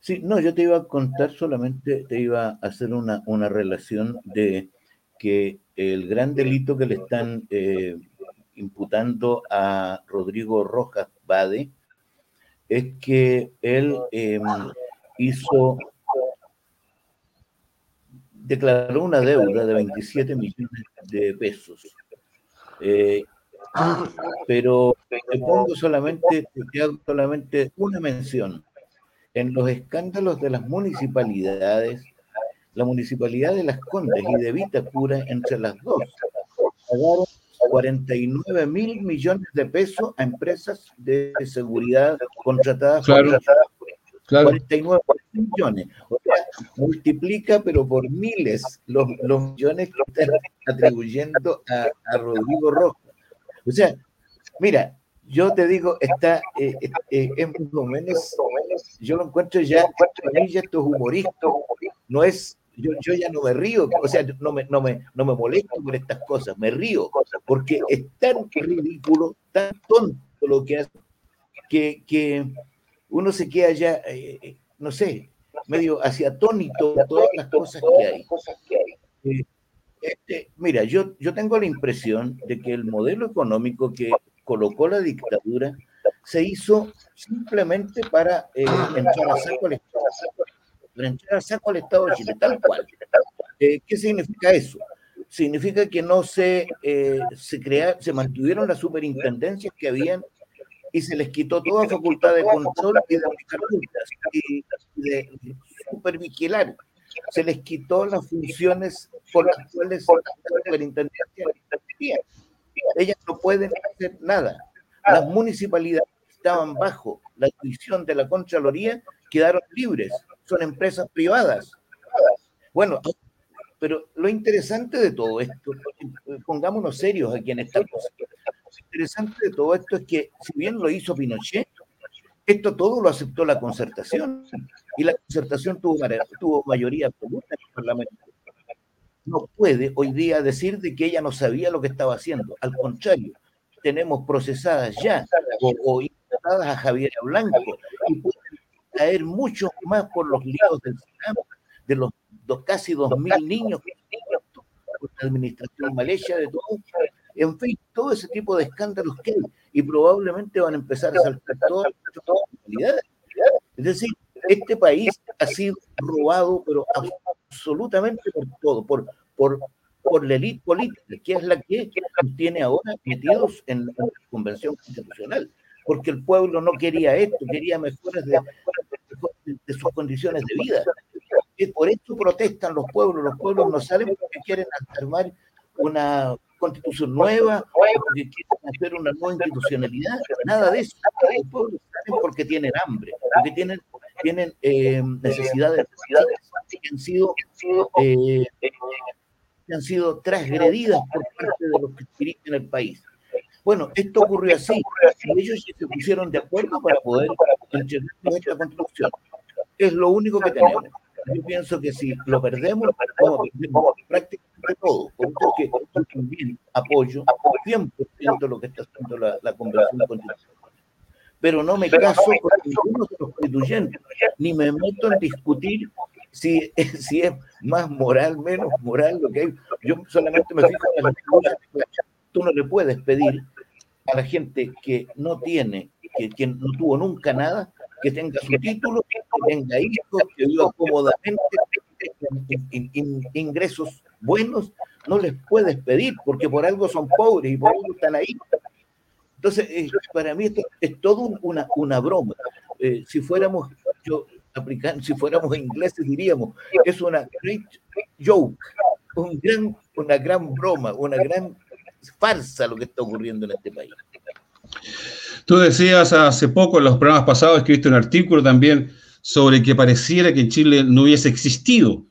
Sí, no, yo te iba a contar solamente, te iba a hacer una, una relación de que el gran delito que le están eh, imputando a Rodrigo Rojas Bade es que él em, hizo, declaró una deuda de 27 millones de pesos. Eh, pero te pongo solamente, solamente una mención. En los escándalos de las municipalidades, la municipalidad de Las Condes y de Vitacura, entre las dos, pagaron 49 mil millones de pesos a empresas de seguridad contratadas claro, por 49 millones. O sea, multiplica, pero por miles, los, los millones que están atribuyendo a, a Rodrigo Rojas. O sea, mira, yo te digo, está, eh, eh, eh, es más o menos, yo lo encuentro ya, ya esto es humorista, no es yo, yo, ya no me río, o sea, no me, no, me, no me molesto por estas cosas, me río, porque es tan ridículo, tan tonto lo que hace, que, que uno se queda ya, eh, eh, no sé, medio hacia atónito todas las cosas que hay. Eh, este, mira, yo, yo tengo la impresión de que el modelo económico que colocó la dictadura se hizo simplemente para entrar a saco entrar saco al Estado de Chile, tal cual. Eh, ¿Qué significa eso? Significa que no se, eh, se, crea, se mantuvieron las superintendencias que habían y se les quitó toda facultad de control y de y de supervigilar. Se les quitó las funciones por las cuales las superintendencias Ellas no pueden hacer nada. Las municipalidades estaban bajo la división de la Contraloría quedaron libres son empresas privadas. Bueno, pero lo interesante de todo esto, pongámonos serios aquí en esta cosa, lo interesante de todo esto es que si bien lo hizo Pinochet, esto todo lo aceptó la concertación y la concertación tuvo, mayoría absoluta en el Parlamento. No puede hoy día decir de que ella no sabía lo que estaba haciendo. Al contrario, tenemos procesadas ya o, o a Javier Blanco y pueden caer mucho más por los líos del Senado, de los casi dos mil niños que por la administración malecha de todo, en fin, todo ese tipo de escándalos que hay, y probablemente van a empezar a saltar todas las Es decir, este país ha sido robado, pero absolutamente por todo, por, por, por la élite política, que es la que nos tiene ahora metidos en la Convención Constitucional, porque el pueblo no quería esto, quería mejoras de, sus condiciones de vida por eso protestan los pueblos. Los pueblos no salen porque quieren armar una constitución nueva, porque quieren hacer una nueva institucionalidad, nada de eso. Los pueblos salen porque tienen hambre, porque tienen, eh, necesidades, que han sido, eh, han sido transgredidas por parte de los que dirigen el país. Bueno, esto ocurrió así. Ellos se pusieron de acuerdo para poder esta construcción. Es lo único que tenemos yo pienso que si lo perdemos, vamos a prácticamente todo, porque también apoyo 100% lo que está haciendo la, la Convención Constitucional. Pero no me caso con ninguno de los constituyentes, ni me meto en discutir si, si es más moral, menos moral lo que hay. Yo solamente me fijo en las cosas. Tú no le puedes pedir a la gente que no tiene, que, que no tuvo nunca nada, que tenga su título, que tenga hijos, que viva cómodamente, ingresos buenos, no les puedes pedir, porque por algo son pobres y por algo están ahí. Entonces, eh, para mí esto es todo una, una broma. Eh, si fuéramos, yo, si fuéramos ingleses diríamos, es una great joke, un gran, una gran broma, una gran farsa lo que está ocurriendo en este país. Tú decías hace poco, en los programas pasados, escribiste un artículo también sobre que pareciera que en Chile no hubiese existido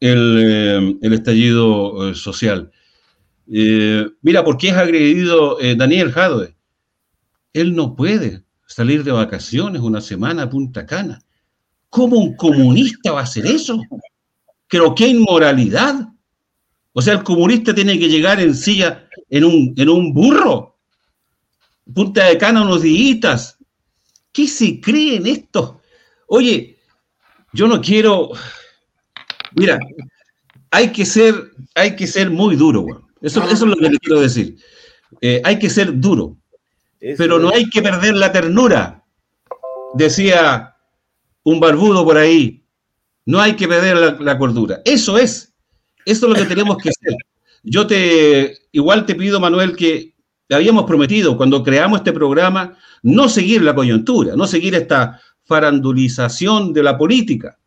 el, eh, estallido eh, social. Eh, mira, ¿por qué es agredido Daniel Jadwe? Él no puede salir de vacaciones una semana a Punta Cana. ¿Cómo un comunista va a hacer eso? Creo que inmoralidad. O sea, el comunista tiene que llegar en silla, en un, en un burro. Punta de Cana unos días. ¿Qué se cree en esto? Oye, yo no quiero. Mira, hay que ser, hay que ser muy duro, Eso, eso es lo que le quiero decir. Eh, hay que ser duro. Pero no hay que perder la ternura. Decía un barbudo por ahí. No hay que perder la, la cordura. Eso es. Eso es lo que tenemos que hacer. Yo te, igual te pido, Manuel, que habíamos prometido cuando creamos este programa no seguir la coyuntura, no seguir esta farandulización de la política.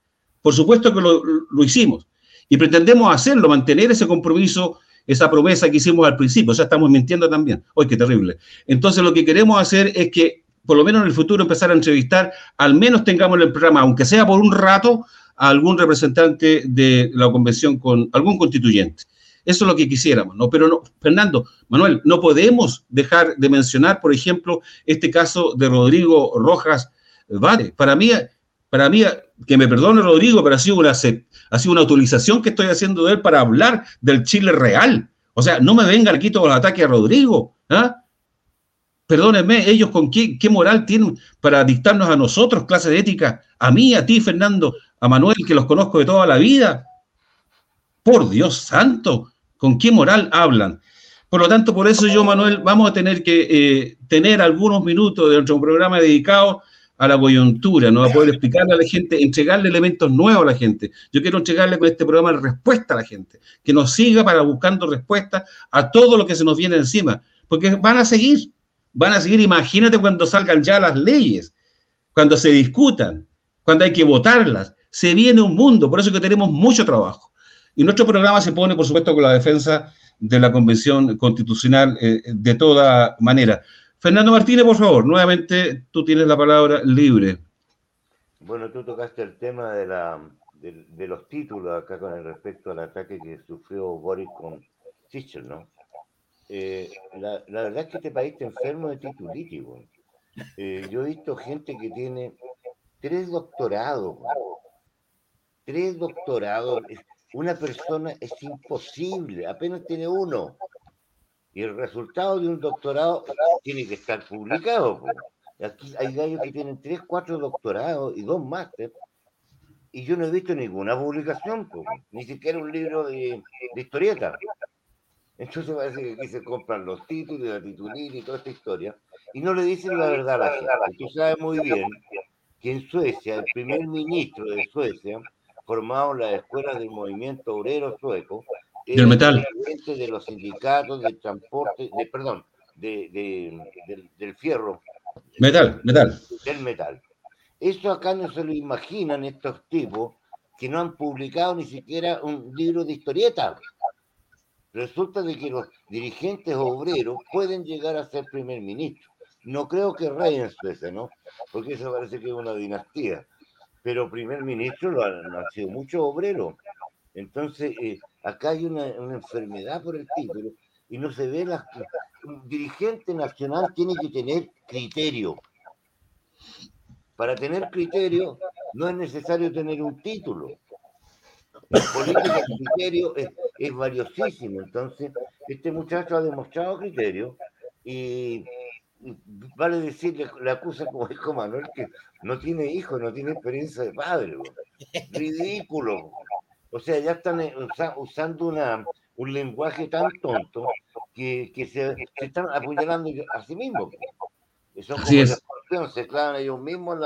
Por supuesto que lo, hicimos y pretendemos hacerlo, mantener ese compromiso, esa promesa que hicimos al principio. O sea, estamos mintiendo también. ¡Ay, qué terrible! Entonces, lo que queremos hacer es que, por lo menos en el futuro, empezar a entrevistar, al menos tengamos en el programa, aunque sea por un rato, a algún representante de la convención con algún constituyente. Eso es lo que quisiéramos, ¿no? Pero, no, Fernando, Manuel, no podemos dejar de mencionar, por ejemplo, este caso de Rodrigo Rojas Vare. Para mí, para mí, que me perdone Rodrigo, pero ha sido una, ha sido una utilización que estoy haciendo de él para hablar del Chile real. O sea, no me venga aquí todo el ataque a Rodrigo. ¿ah? Perdónenme, ellos con qué, qué moral tienen para dictarnos a nosotros clase de ética, a mí, a ti, Fernando, a Manuel, que los conozco de toda la vida. Por Dios santo, ¿Con qué moral hablan? Por lo tanto, por eso yo, Manuel, vamos a tener que eh, tener algunos minutos de nuestro programa dedicado a la coyuntura, ¿no? A poder explicarle a la gente, entregarle elementos nuevos a la gente. Yo quiero entregarle con este programa respuesta a la gente, que nos siga para buscando respuestas a todo lo que se nos viene encima, porque van a seguir, van a seguir. Imagínate cuando salgan ya las leyes, cuando se discutan, cuando hay que votarlas. Se viene un mundo, por eso que tenemos mucho trabajo. Y nuestro programa se pone, por supuesto, con la defensa de la Convención Constitucional eh, de toda manera. Fernando Martínez, por favor, nuevamente tú tienes la palabra libre. Bueno, tú tocaste el tema de la, de, los títulos acá con respecto al ataque que sufrió Boris con Sichel, ¿no? Eh, la, verdad es que este país está enfermo de titulitis. Eh, yo he visto gente que tiene tres doctorados, tres doctorados. Una persona es imposible, apenas tiene uno. Y el resultado de un doctorado tiene que estar publicado. Aquí hay gallos que tienen tres, cuatro doctorados y dos másteres y yo no he visto ninguna publicación, ni siquiera un libro de, historieta. Entonces parece que aquí se compran los títulos, la titulina y toda esta historia, y no le dicen la verdad a la gente. Tú sabes muy bien que en Suecia, el primer ministro de Suecia, formado en las escuelas del movimiento obrero sueco, es el metal. de los sindicatos de transporte, de, perdón, de, del, del fierro. Metal, metal. Del metal. Eso acá no se lo imaginan estos tipos que no han publicado ni siquiera un libro de historieta. Resulta de que los dirigentes obreros pueden llegar a ser primer ministro. No creo que en Suecia, ¿no? Porque eso parece que es una dinastía. Pero primer ministro lo han, sido muchos obreros. Entonces, eh, acá hay una, enfermedad por el título y no se ve la... Un dirigente nacional tiene que tener criterio. Para tener criterio no es necesario tener un título. La política de criterio es, valiosísimo. Entonces, este muchacho ha demostrado criterio y, vale decirle, le acusa como hijo Manuel que no tiene hijo, no tiene experiencia de padre. Ridículo. O sea, ya están eh, usando una, un lenguaje tan tonto que, se, están apuñalando a sí mismos. Son como es se clavan ellos mismos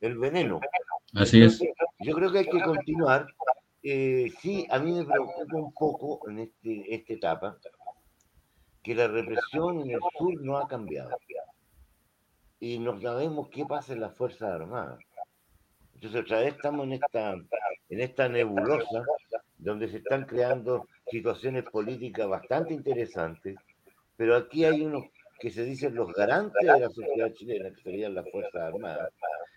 el veneno. Así es. Yo creo que hay que continuar. Eh, sí, a mí me preocupa un poco en este, esta etapa que la represión en el sur no ha cambiado. Y no sabemos qué pasa en las Fuerzas Armadas. Entonces otra vez estamos en esta, en esta nebulosa donde se están creando situaciones políticas bastante interesantes, pero aquí hay unos que se dicen los garantes de la sociedad chilena, que serían las Fuerzas Armadas,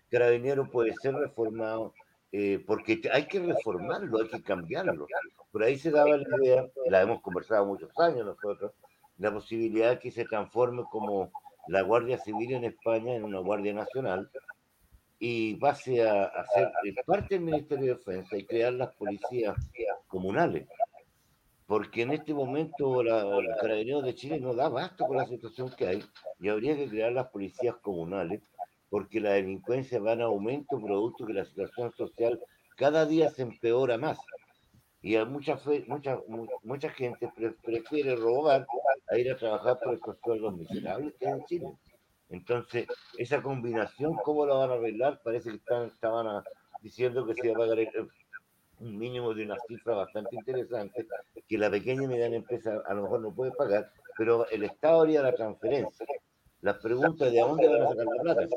Carabinero puede ser reformado eh, porque hay que reformarlo, hay que cambiarlo. Por ahí se daba la idea, la hemos conversado muchos años nosotros, la posibilidad de que se transforme como la Guardia Civil en España en una Guardia Nacional y pase a, a ser parte del Ministerio de Defensa y crear las policías comunales porque en este momento la, el Carabinero de Chile no da basto con la situación que hay y habría que crear las policías comunales porque la delincuencia va en aumento producto que la situación social cada día se empeora más. Y a mucha, mucha, mucha gente prefiere robar a ir a trabajar por estos sueldos miserables que hay en Chile. Entonces, esa combinación, ¿cómo la van a arreglar? Parece que están, estaban diciendo que se va a pagar el, un mínimo de una cifra bastante interesante que la pequeña y mediana empresa a lo mejor no puede pagar, pero el Estado haría la transferencia. La pregunta de dónde van a sacar la plata.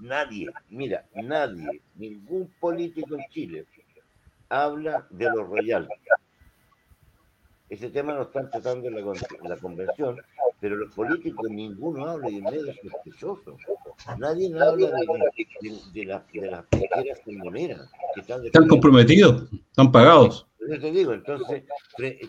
Nadie, mira, nadie, ningún político en Chile habla de los royales. Ese tema lo están tratando en la, convención, pero los políticos ninguno habla y medio sospechoso. Nadie habla de, de, las pesqueras pulmoneras. Que están, están comprometidos, están pagados. Yo te digo, entonces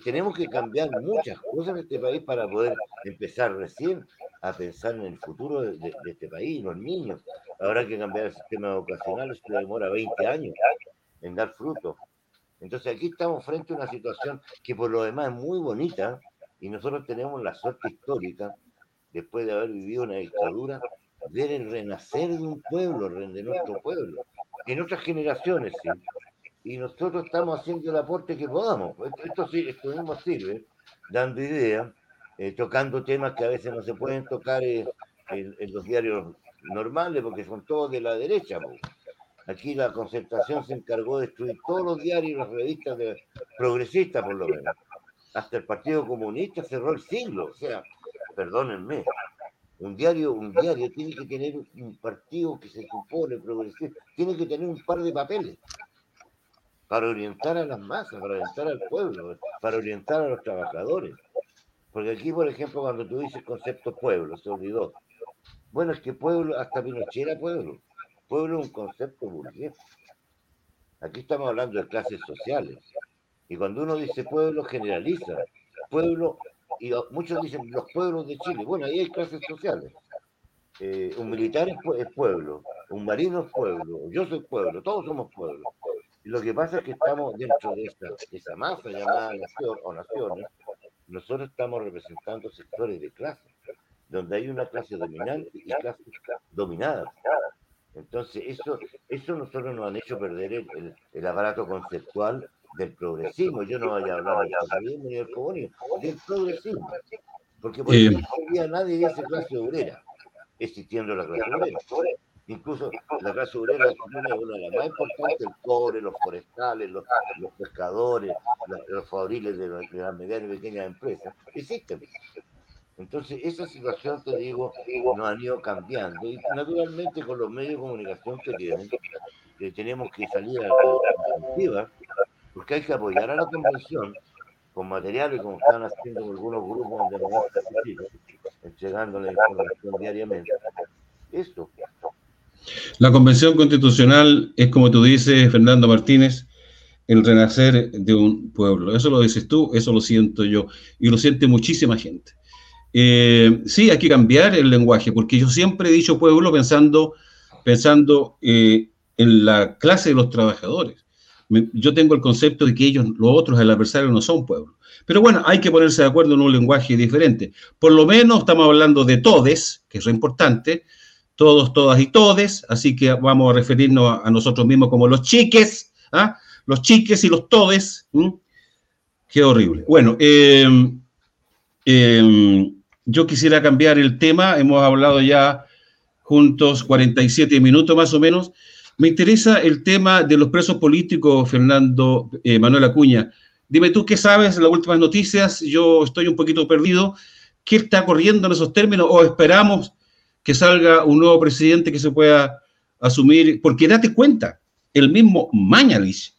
tenemos que cambiar muchas cosas en este país para poder empezar recién a pensar en el futuro de, este país, los niños. Habrá que cambiar el sistema educacional, esto demora 20 años en dar frutos. Entonces aquí estamos frente a una situación que por lo demás es muy bonita y nosotros tenemos la suerte histórica, después de haber vivido una dictadura, ver el renacer de un pueblo, de nuestro pueblo, en otras generaciones, sí. Y nosotros estamos haciendo el aporte que podamos. Esto, sí, esto mismo sirve, dando ideas, eh, tocando temas que a veces no se pueden tocar eh, en, los diarios normales, porque son todos de la derecha. Aquí la concertación se encargó de destruir todos los diarios y las revistas de, progresistas, por lo menos. Hasta el Partido Comunista cerró el siglo. O sea, perdónenme, un diario, un diario tiene que tener un partido que se supone progresista, tiene que tener un par de papeles para orientar a las masas, para orientar al pueblo, para orientar a los trabajadores. Porque aquí, por ejemplo, cuando tú dices concepto pueblo, se olvidó. Bueno, es que pueblo, hasta Pinochet pueblo. Pueblo es un concepto burgués. Aquí estamos hablando de clases sociales. Y cuando uno dice pueblo, generaliza. Pueblo, y muchos dicen los pueblos de Chile. Bueno, ahí hay clases sociales. Eh, un militar es, pueblo, un marino es pueblo, yo soy pueblo, todos somos pueblo. Lo que pasa es que estamos dentro de esa masa llamada nación o naciones, nosotros estamos representando sectores de clase, donde hay una clase dominante y clases dominadas. Entonces, eso, eso nosotros nos han hecho perder el, el, aparato conceptual del progresismo. Yo no voy a hablar del socialismo ni del comunismo, del progresismo. Porque por eh, día nadie dice clase obrera existiendo la clase obrera. Incluso la clase obrera es una de las más importantes, el cobre, los forestales, los, pescadores, los fabriles de, las medianas y pequeñas empresas, existen. Entonces, esa situación, te digo, nos han ido cambiando. Y naturalmente, con los medios de comunicación que tienen, tenemos que salir a la porque hay que apoyar a la convención con materiales como están haciendo algunos grupos donde entregando la información diariamente. Esto. La Convención Constitucional es, como tú dices, Fernando Martínez, el renacer de un pueblo. Eso lo dices tú, eso lo siento yo, y lo siente muchísima gente. Eh, sí, hay que cambiar el lenguaje, porque yo siempre he dicho pueblo pensando, pensando eh, en la clase de los trabajadores. yo tengo el concepto de que ellos, los otros, el adversario, no son pueblos. Pero bueno, hay que ponerse de acuerdo en un lenguaje diferente. Por lo menos estamos hablando de todes, que es lo importante, todos, todas y todes, así que vamos a referirnos a, nosotros mismos como los chiques, ¿ah? los chiques y los todes. Qué horrible. Bueno, em, em, yo quisiera cambiar el tema, hemos hablado ya juntos 47 minutos más o menos. Me interesa el tema de los presos políticos, Fernando eh, Manuel Acuña. Dime tú qué sabes las últimas noticias, yo estoy un poquito perdido. ¿Qué está corriendo en esos términos? ¿O esperamos que salga un nuevo presidente que se pueda asumir? Porque date cuenta, el mismo Mañalich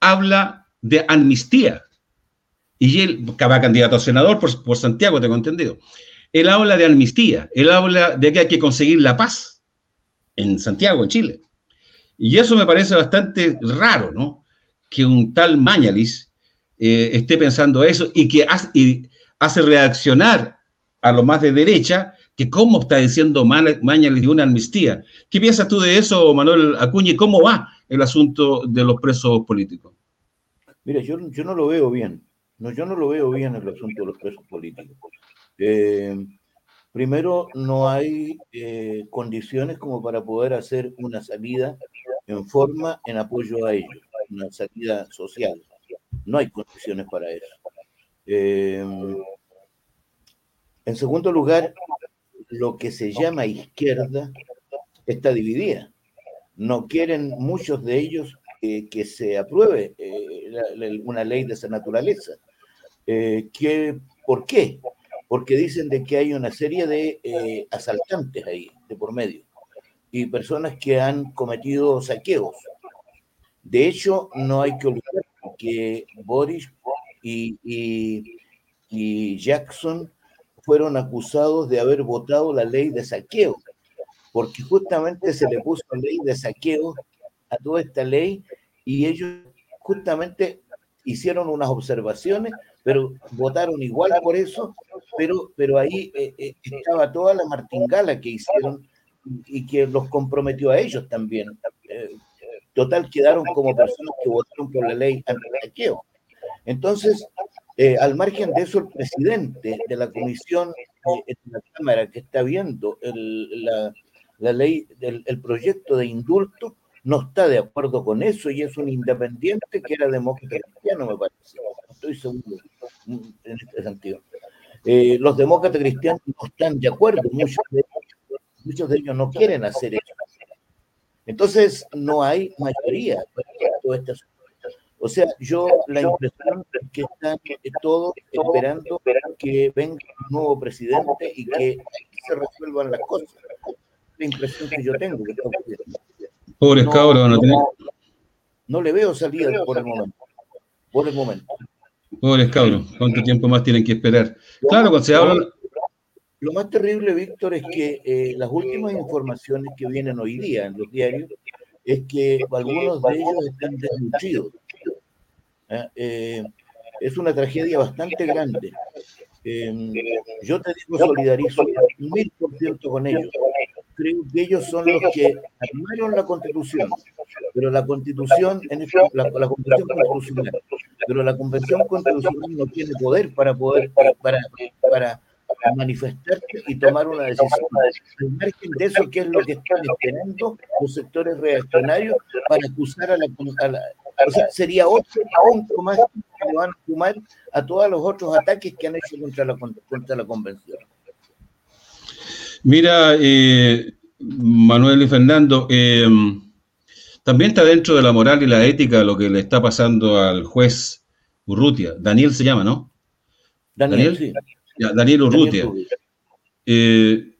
habla de amnistía. Y él, va candidato a senador por, por Santiago, tengo entendido. Él habla de amnistía, él habla de que hay que conseguir la paz en Santiago, en Chile. Y eso me parece bastante raro, ¿no? Que un tal Mañalich eh, esté pensando eso y que hace, reaccionar a lo más de derecha que cómo está diciendo Mañalich de una amnistía. ¿Qué piensas tú de eso, Manuel Acuña, y cómo va el asunto de los presos políticos? Mira, yo, yo no lo veo bien. No, yo no lo veo bien el asunto de los presos políticos. Eh, primero, no hay eh, condiciones como para poder hacer una salida en forma en apoyo a ellos, una salida social. No hay condiciones para eso. Eh, en segundo lugar, lo que se llama izquierda está dividida. No quieren muchos de ellos que se apruebe una ley de esa naturaleza. Eh, ¿Por qué? Porque dicen de que hay una serie de asaltantes ahí, de por medio, y personas que han cometido saqueos. De hecho, no hay que olvidar que Boris y, Jackson fueron acusados de haber votado la ley de saqueo, porque justamente se le puso ley de saqueo a toda esta ley y ellos justamente hicieron unas observaciones, pero votaron igual por eso, pero, pero ahí eh, eh, estaba toda la martingala que hicieron y que los comprometió a ellos también. Eh, Total, quedaron como personas que votaron por la ley anti-saqueo. Entonces, eh, al margen de eso, el presidente de la comisión de la Cámara que está viendo la, ley, del, el proyecto de indulto, no está de acuerdo con eso y es un independiente que era demócrata cristiano, me parece. Estoy seguro en este sentido. Eh, los demócratas cristianos no están de acuerdo, muchos muchos de ellos no quieren hacer eso. Entonces, no hay mayoría para esto. O sea, yo la impresión es que están todos esperando que venga un nuevo presidente y que se resuelvan las cosas. La impresión que yo tengo. Pobres no, cabros, no, no, no, le veo salida por el momento. Por el momento. Pobres cabros, ¿cuánto tiempo más tienen que esperar? Claro, cuando se habla, lo más terrible, Víctor, es que eh, las últimas informaciones que vienen hoy día en los diarios es que algunos de ellos están desnutridos. ¿ah? Eh, es una tragedia bastante grande. Eh, yo te digo, solidarizo mil por ciento con ellos. Creo que ellos son los que armaron la constitución, pero la constitución, en la, la, convención constitucional, pero la convención constitucional no tiene poder para poder, para, para, manifestarse y tomar una decisión. Al margen de eso, ¿qué es lo que están esperando los sectores reaccionarios para acusar a la, o sea, sería otro punto más que van a sumar a todos los otros ataques que han hecho contra la, contra la convención. Mira, eh, Manuel y Fernando, eh, también está dentro de la moral y la ética lo que le está pasando al juez Urrutia. Daniel se llama, ¿no? Daniel, Daniel, sí. Daniel Urrutia. Eh,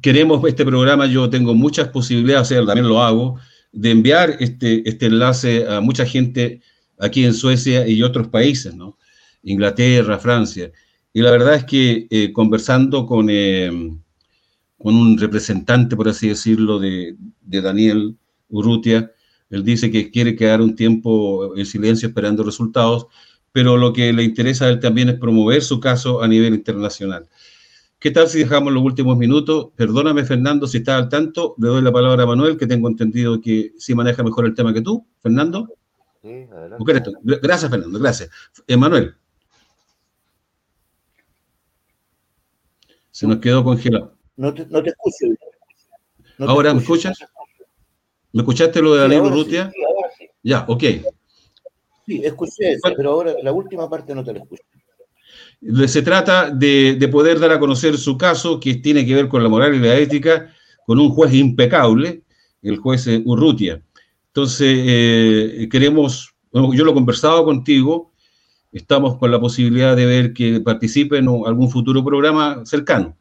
queremos este programa, yo tengo muchas posibilidades también lo hago, de enviar este, este enlace a mucha gente aquí en Suecia y otros países, ¿no? Inglaterra, Francia. Y la verdad es que eh, conversando con, eh, con un representante, por así decirlo, de, de, Daniel Urrutia, él dice que quiere quedar un tiempo en silencio esperando resultados, pero lo que le interesa a él también es promover su caso a nivel internacional. ¿Qué tal si dejamos los últimos minutos? Perdóname, Fernando, si está al tanto. Le doy la palabra a Manuel, que tengo entendido que sí maneja mejor el tema que tú. Fernando. Sí, adelante. Gracias, Fernando, gracias. Manuel. Se nos quedó congelado. No te, no te escucho. No ¿Ahora te me escuchas? ¿Me escuchaste lo de Daniel Urrutia? Sí, sí. Ya, ok. Sí, escuché eso, pero ahora la última parte no te la escucho. Se trata de, de, poder dar a conocer su caso, que tiene que ver con la moral y la ética, con un juez impecable, el juez Urrutia. Entonces, eh, queremos, bueno, yo lo he conversado contigo, estamos con la posibilidad de ver que participe en algún futuro programa cercano.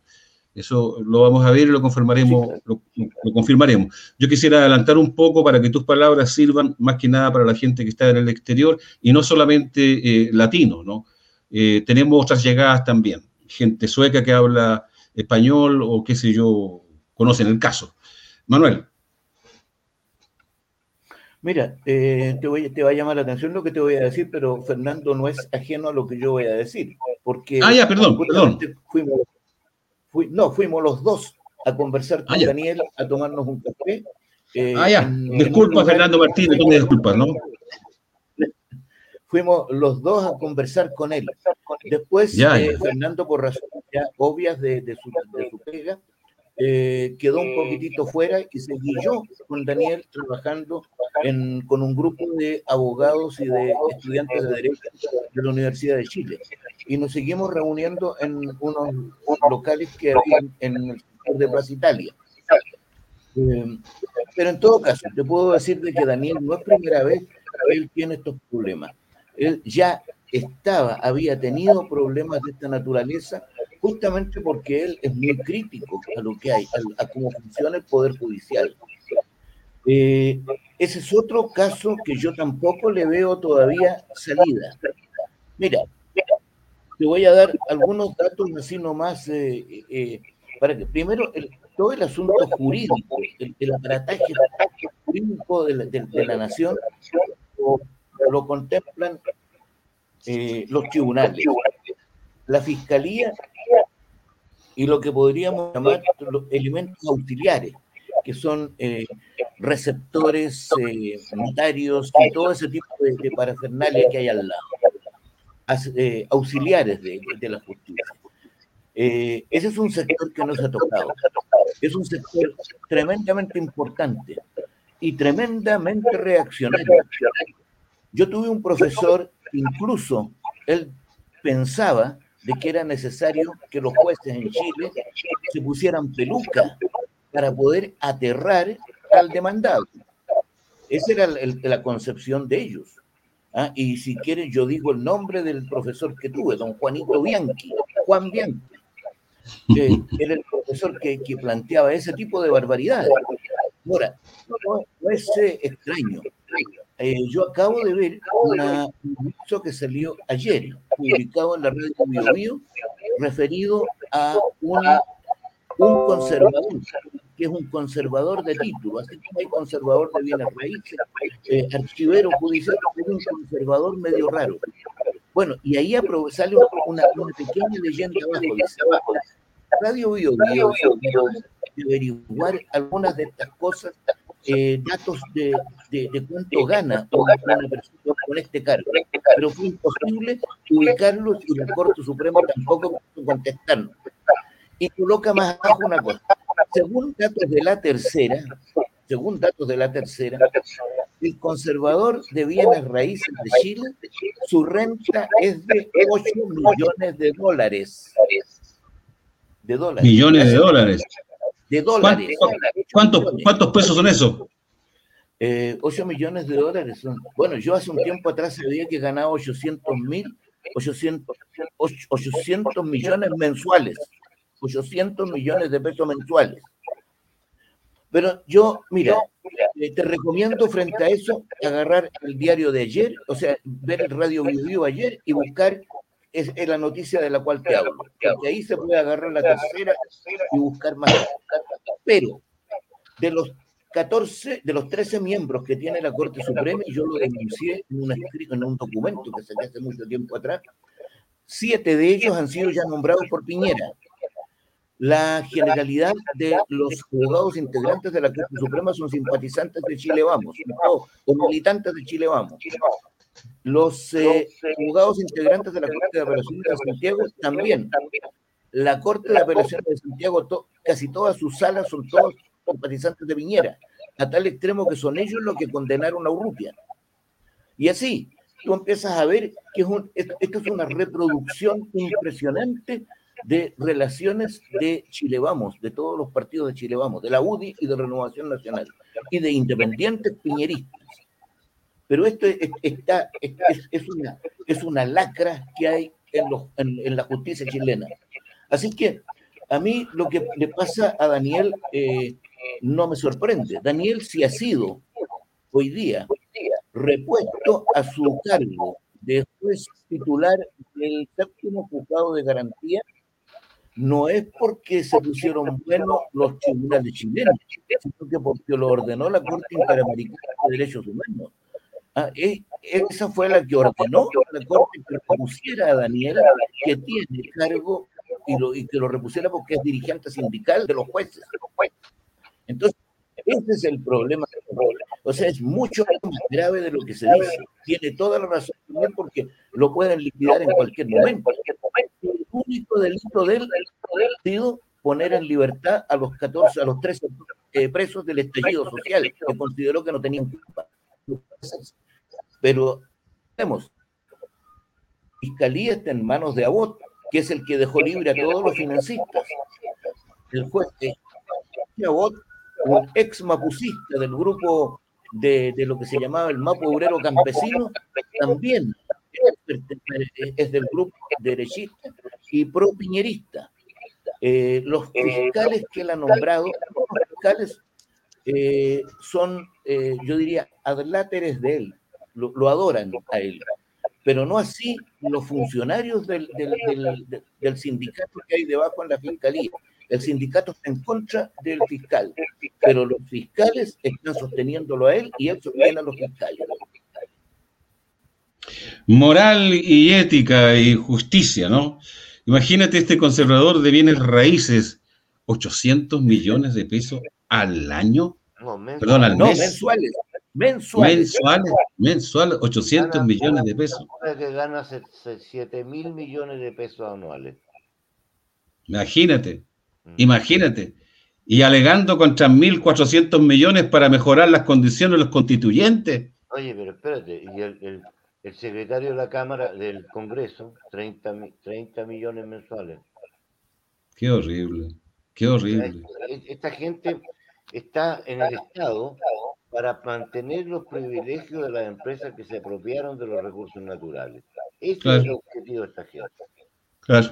Eso lo vamos a ver y lo confirmaremos, sí, claro. lo, lo, confirmaremos. Yo quisiera adelantar un poco para que tus palabras sirvan más que nada para la gente que está en el exterior y no solamente eh, latino, ¿no? Eh, tenemos otras llegadas también, gente sueca que habla español o qué sé yo, conocen el caso. Manuel. Mira, eh, te, voy, te va a llamar la atención lo que te voy a decir, pero Fernando no es ajeno a lo que yo voy a decir. Porque ah, ya, perdón, perdón. Fuimos, fui, no, fuimos los dos a conversar con ah, Daniel, a tomarnos un café. Eh, ah, ya. En, Disculpa, en Fernando Martínez, tú me disculpas, ¿no? fuimos los dos a conversar con él. Después, ya, eh, ya. Fernando, por razones ya obvias de, de, su, de su, pega, eh, quedó un poquitito fuera y seguí yo con Daniel trabajando en, con un grupo de abogados y de estudiantes de Derecho de la Universidad de Chile. Y nos seguimos reuniendo en unos, locales que había en, en el sector de Plaza Italia. Eh, pero en todo caso, te puedo decir de que Daniel no es primera vez que él tiene estos problemas él ya estaba, había tenido problemas de esta naturaleza, justamente porque él es muy crítico a lo que hay, a, a cómo funciona el Poder Judicial. Eh, ese es otro caso que yo tampoco le veo todavía salida. Mira, te voy a dar algunos datos así nomás, eh, eh, para que primero el, todo el asunto jurídico, el, el aparataje jurídico de la, de, de la nación, lo contemplan eh, los tribunales, la fiscalía y lo que podríamos llamar los elementos auxiliares, que son eh, receptores, eh, notarios y todo ese tipo de, de, que hay al lado, As, eh, auxiliares de, de, la justicia. ese es un sector que nos ha tocado. Es un sector tremendamente importante y tremendamente reaccionario. Yo tuve un profesor, incluso él pensaba de que era necesario que los jueces en Chile se pusieran peluca para poder aterrar al demandado. Esa era la concepción de ellos. ¿Ah? Y si quieren, yo digo el nombre del profesor que tuve, don Juanito Bianchi, Juan Bianchi. Eh, era el profesor que, planteaba ese tipo de barbaridades. Ahora, no, no es eh, extraño eh, yo acabo de ver una, un anuncio que salió ayer, publicado en la red de Bio, Bio referido a una, un conservador que es un conservador de título, así como hay conservador de bienes raíces, eh, archivero judicial, es un conservador medio raro. Bueno, y ahí sale una, una pequeña leyenda abajo, dice abajo, Radio Bio, Bio, Bio, de averiguar algunas de estas cosas, eh, datos de, de, de, cuánto gana una persona con este cargo. Pero fue imposible ubicarlos y la Corte Suprema tampoco pudo contestarnos. Y coloca más abajo una cosa. Según datos de la tercera, según datos de la tercera, el conservador de bienes raíces de Chile, su renta es de 8 millones de dólares. De dólares. Millones de dólares. De dólares. ¿Cuántos, cuántos pesos son esos? Eh, 8 millones de dólares son. Bueno, yo hace un tiempo atrás sabía que ganaba 800 mil, 800, 800 millones mensuales. 800 millones de pesos mensuales. Pero yo, mira, eh, te recomiendo frente a eso agarrar el diario de ayer, o sea, ver el radio vivo ayer y buscar es, la noticia de la cual te hablo. Porque ahí se puede agarrar la tercera y buscar más. Pero de los 14, de los 13 miembros que tiene la Corte Suprema, y yo lo denuncié en un escrito, en un documento que saqué hace mucho tiempo atrás, siete de ellos han sido ya nombrados por Piñera. La generalidad de los juzgados integrantes de la Corte Suprema son simpatizantes de Chile Vamos, o militantes de Chile Vamos. Los eh, juzgados integrantes de la Corte de Apelaciones de Santiago también. La Corte de Apelaciones de Santiago, casi todas sus salas son todos simpatizantes de Viñera, a tal extremo que son ellos los que condenaron a Urrutia. Y así, tú empiezas a ver que es esto es una reproducción impresionante de relaciones de Chile Vamos, de todos los partidos de Chile Vamos, de la UDI y de Renovación Nacional, y de independientes piñeristas. Pero esto está, es, una, es una lacra que hay en, los, en, la justicia chilena. Así que a mí lo que le pasa a Daniel eh, no me sorprende. Daniel si ha sido hoy día repuesto a su cargo de juez titular del séptimo juzgado de garantía no es porque se pusieron buenos los tribunales chilenos, sino que porque lo ordenó la Corte Interamericana de Derechos Humanos. Ah, e, esa fue la que ordenó la Corte que repusiera a Daniel, que tiene cargo y, lo, y que lo repusiera porque es dirigente sindical de los jueces. Entonces, ese es el problema. O sea, es mucho más grave de lo que se dice. Tiene toda la razón porque lo pueden liquidar en cualquier momento. El único delito de él ha sido poner en libertad a los 14, a los 13 eh, presos del estallido social, que consideró que no tenían culpa. Pero, vemos, Fiscalía está en manos de Abot, que es el que dejó libre a todos los financistas. El juez de Abot un ex mapucista del grupo de, lo que se llamaba el Mapo Obrero Campesino, también es del grupo derechista y pro-piñerista. Eh, los fiscales que él ha nombrado, los fiscales eh, son, eh, yo diría, adláteres de él, lo, adoran a él, pero no así los funcionarios del, del sindicato que hay debajo en la fiscalía. El sindicato está en contra del fiscal, pero los fiscales están sosteniéndolo a él y él sostiene a los fiscales. Moral y ética y justicia, ¿no? Imagínate este conservador de bienes raíces, 800 millones de pesos al año. Perdón, al mes. mensuales. Mensuales. Mensuales, mensuales 800 millones de pesos. Que gana 7 mil millones de pesos anuales. Imagínate. Mm. Imagínate. Y alegando contra 1.400 millones para mejorar las condiciones de los constituyentes. Oye, pero espérate, y el, secretario de la Cámara del Congreso, 30, 30 millones mensuales. Qué horrible, qué horrible. Esta gente está en el Estado para mantener los privilegios de las empresas que se apropiaron de los recursos naturales. Ese es el objetivo de esta gente. Claro.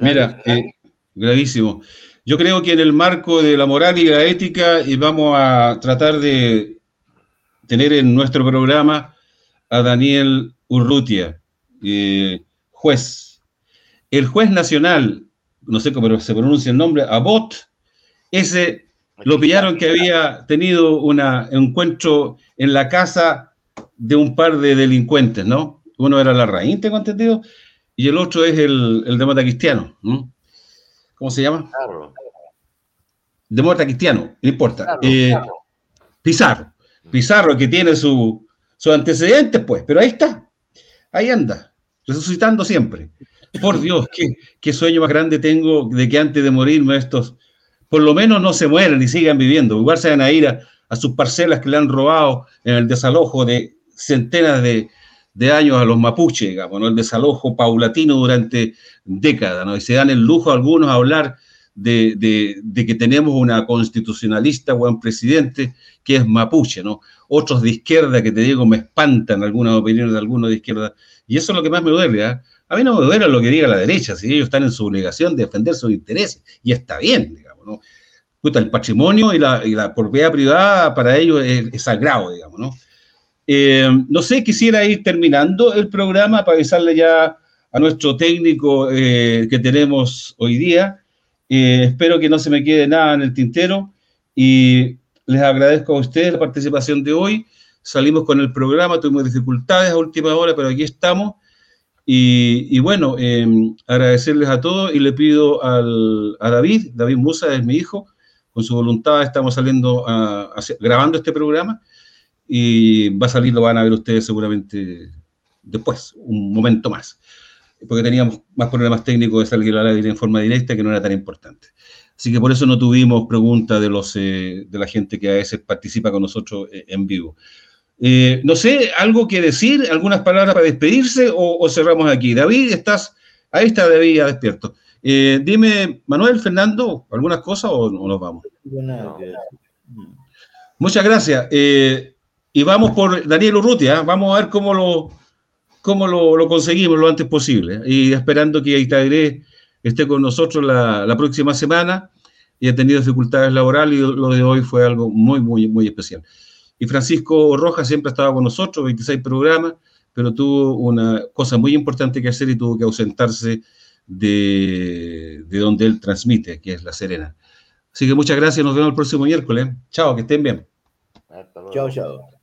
Mira, eh, gravísimo. Yo creo que en el marco de la moral y la ética y vamos a tratar de tener en nuestro programa a Daniel Urrutia, eh, juez. El juez nacional, no sé cómo se pronuncia el nombre, Abot, ese lo pillaron que había tenido un encuentro en la casa de un par de delincuentes, ¿no? Uno era la raíz, tengo entendido, y el otro es el, el demócrata cristiano. ¿Cómo se llama? Claro. Demócrata cristiano, no importa. Eh, Pizarro. Pizarro que tiene sus su antecedentes, pues, pero ahí está. Ahí anda, resucitando siempre. Por Dios, qué, qué sueño más grande tengo de que antes de morirme estos, por lo menos no se mueran y sigan viviendo. Igual se van a ir a, sus parcelas que le han robado en el desalojo de centenas de, años a los mapuches, digamos, ¿no? el desalojo paulatino durante décadas, ¿no? y se dan el lujo algunos a hablar de, que tenemos una constitucionalista, buen presidente, que es mapuche, ¿no? Otros de izquierda que te digo me espantan algunas opiniones de algunos de izquierda, y eso es lo que más me duele, ¿eh? A mí no me duele lo que diga la derecha, si ellos están en su obligación de defender sus intereses, y está bien, digamos, ¿no? Puta, el patrimonio y la, y la propiedad privada para ellos es, es sagrado, digamos, ¿no? Eh, no sé, quisiera ir terminando el programa para avisarle ya a nuestro técnico eh, que tenemos hoy día. Eh, espero que no se me quede nada en el tintero y les agradezco a ustedes la participación de hoy. Salimos con el programa, tuvimos dificultades a última hora, pero aquí estamos. Y, y bueno, agradecerles a todos y le pido al, a David, David Musa es mi hijo, con su voluntad estamos saliendo, a, a, grabando este programa y va a salir, lo van a ver ustedes seguramente después, un momento más, porque teníamos más problemas técnicos de salir al aire en forma directa que no era tan importante. Así que por eso no tuvimos preguntas de, los, eh, de la gente que a veces participa con nosotros eh, en vivo. Eh, no sé, ¿algo que decir? ¿Algunas palabras para despedirse o, o cerramos aquí? David, estás, ahí está David ya despierto. Eh, dime, Manuel, Fernando, ¿algunas cosas o, o nos vamos? No. Muchas gracias. Eh, y vamos por Daniel Urrutia, ¿eh? vamos a ver cómo lo, cómo lo, lo, conseguimos lo antes posible. Y esperando que Itagré esté con nosotros la, la, próxima semana y ha tenido dificultades laborales y lo de hoy fue algo muy, muy, muy especial. Y Francisco Rojas siempre estaba con nosotros, 26 programas, pero tuvo una cosa muy importante que hacer y tuvo que ausentarse de, de donde él transmite, que es La Serena. Así que muchas gracias, nos vemos el próximo miércoles. Chao, que estén bien. Chao, chao.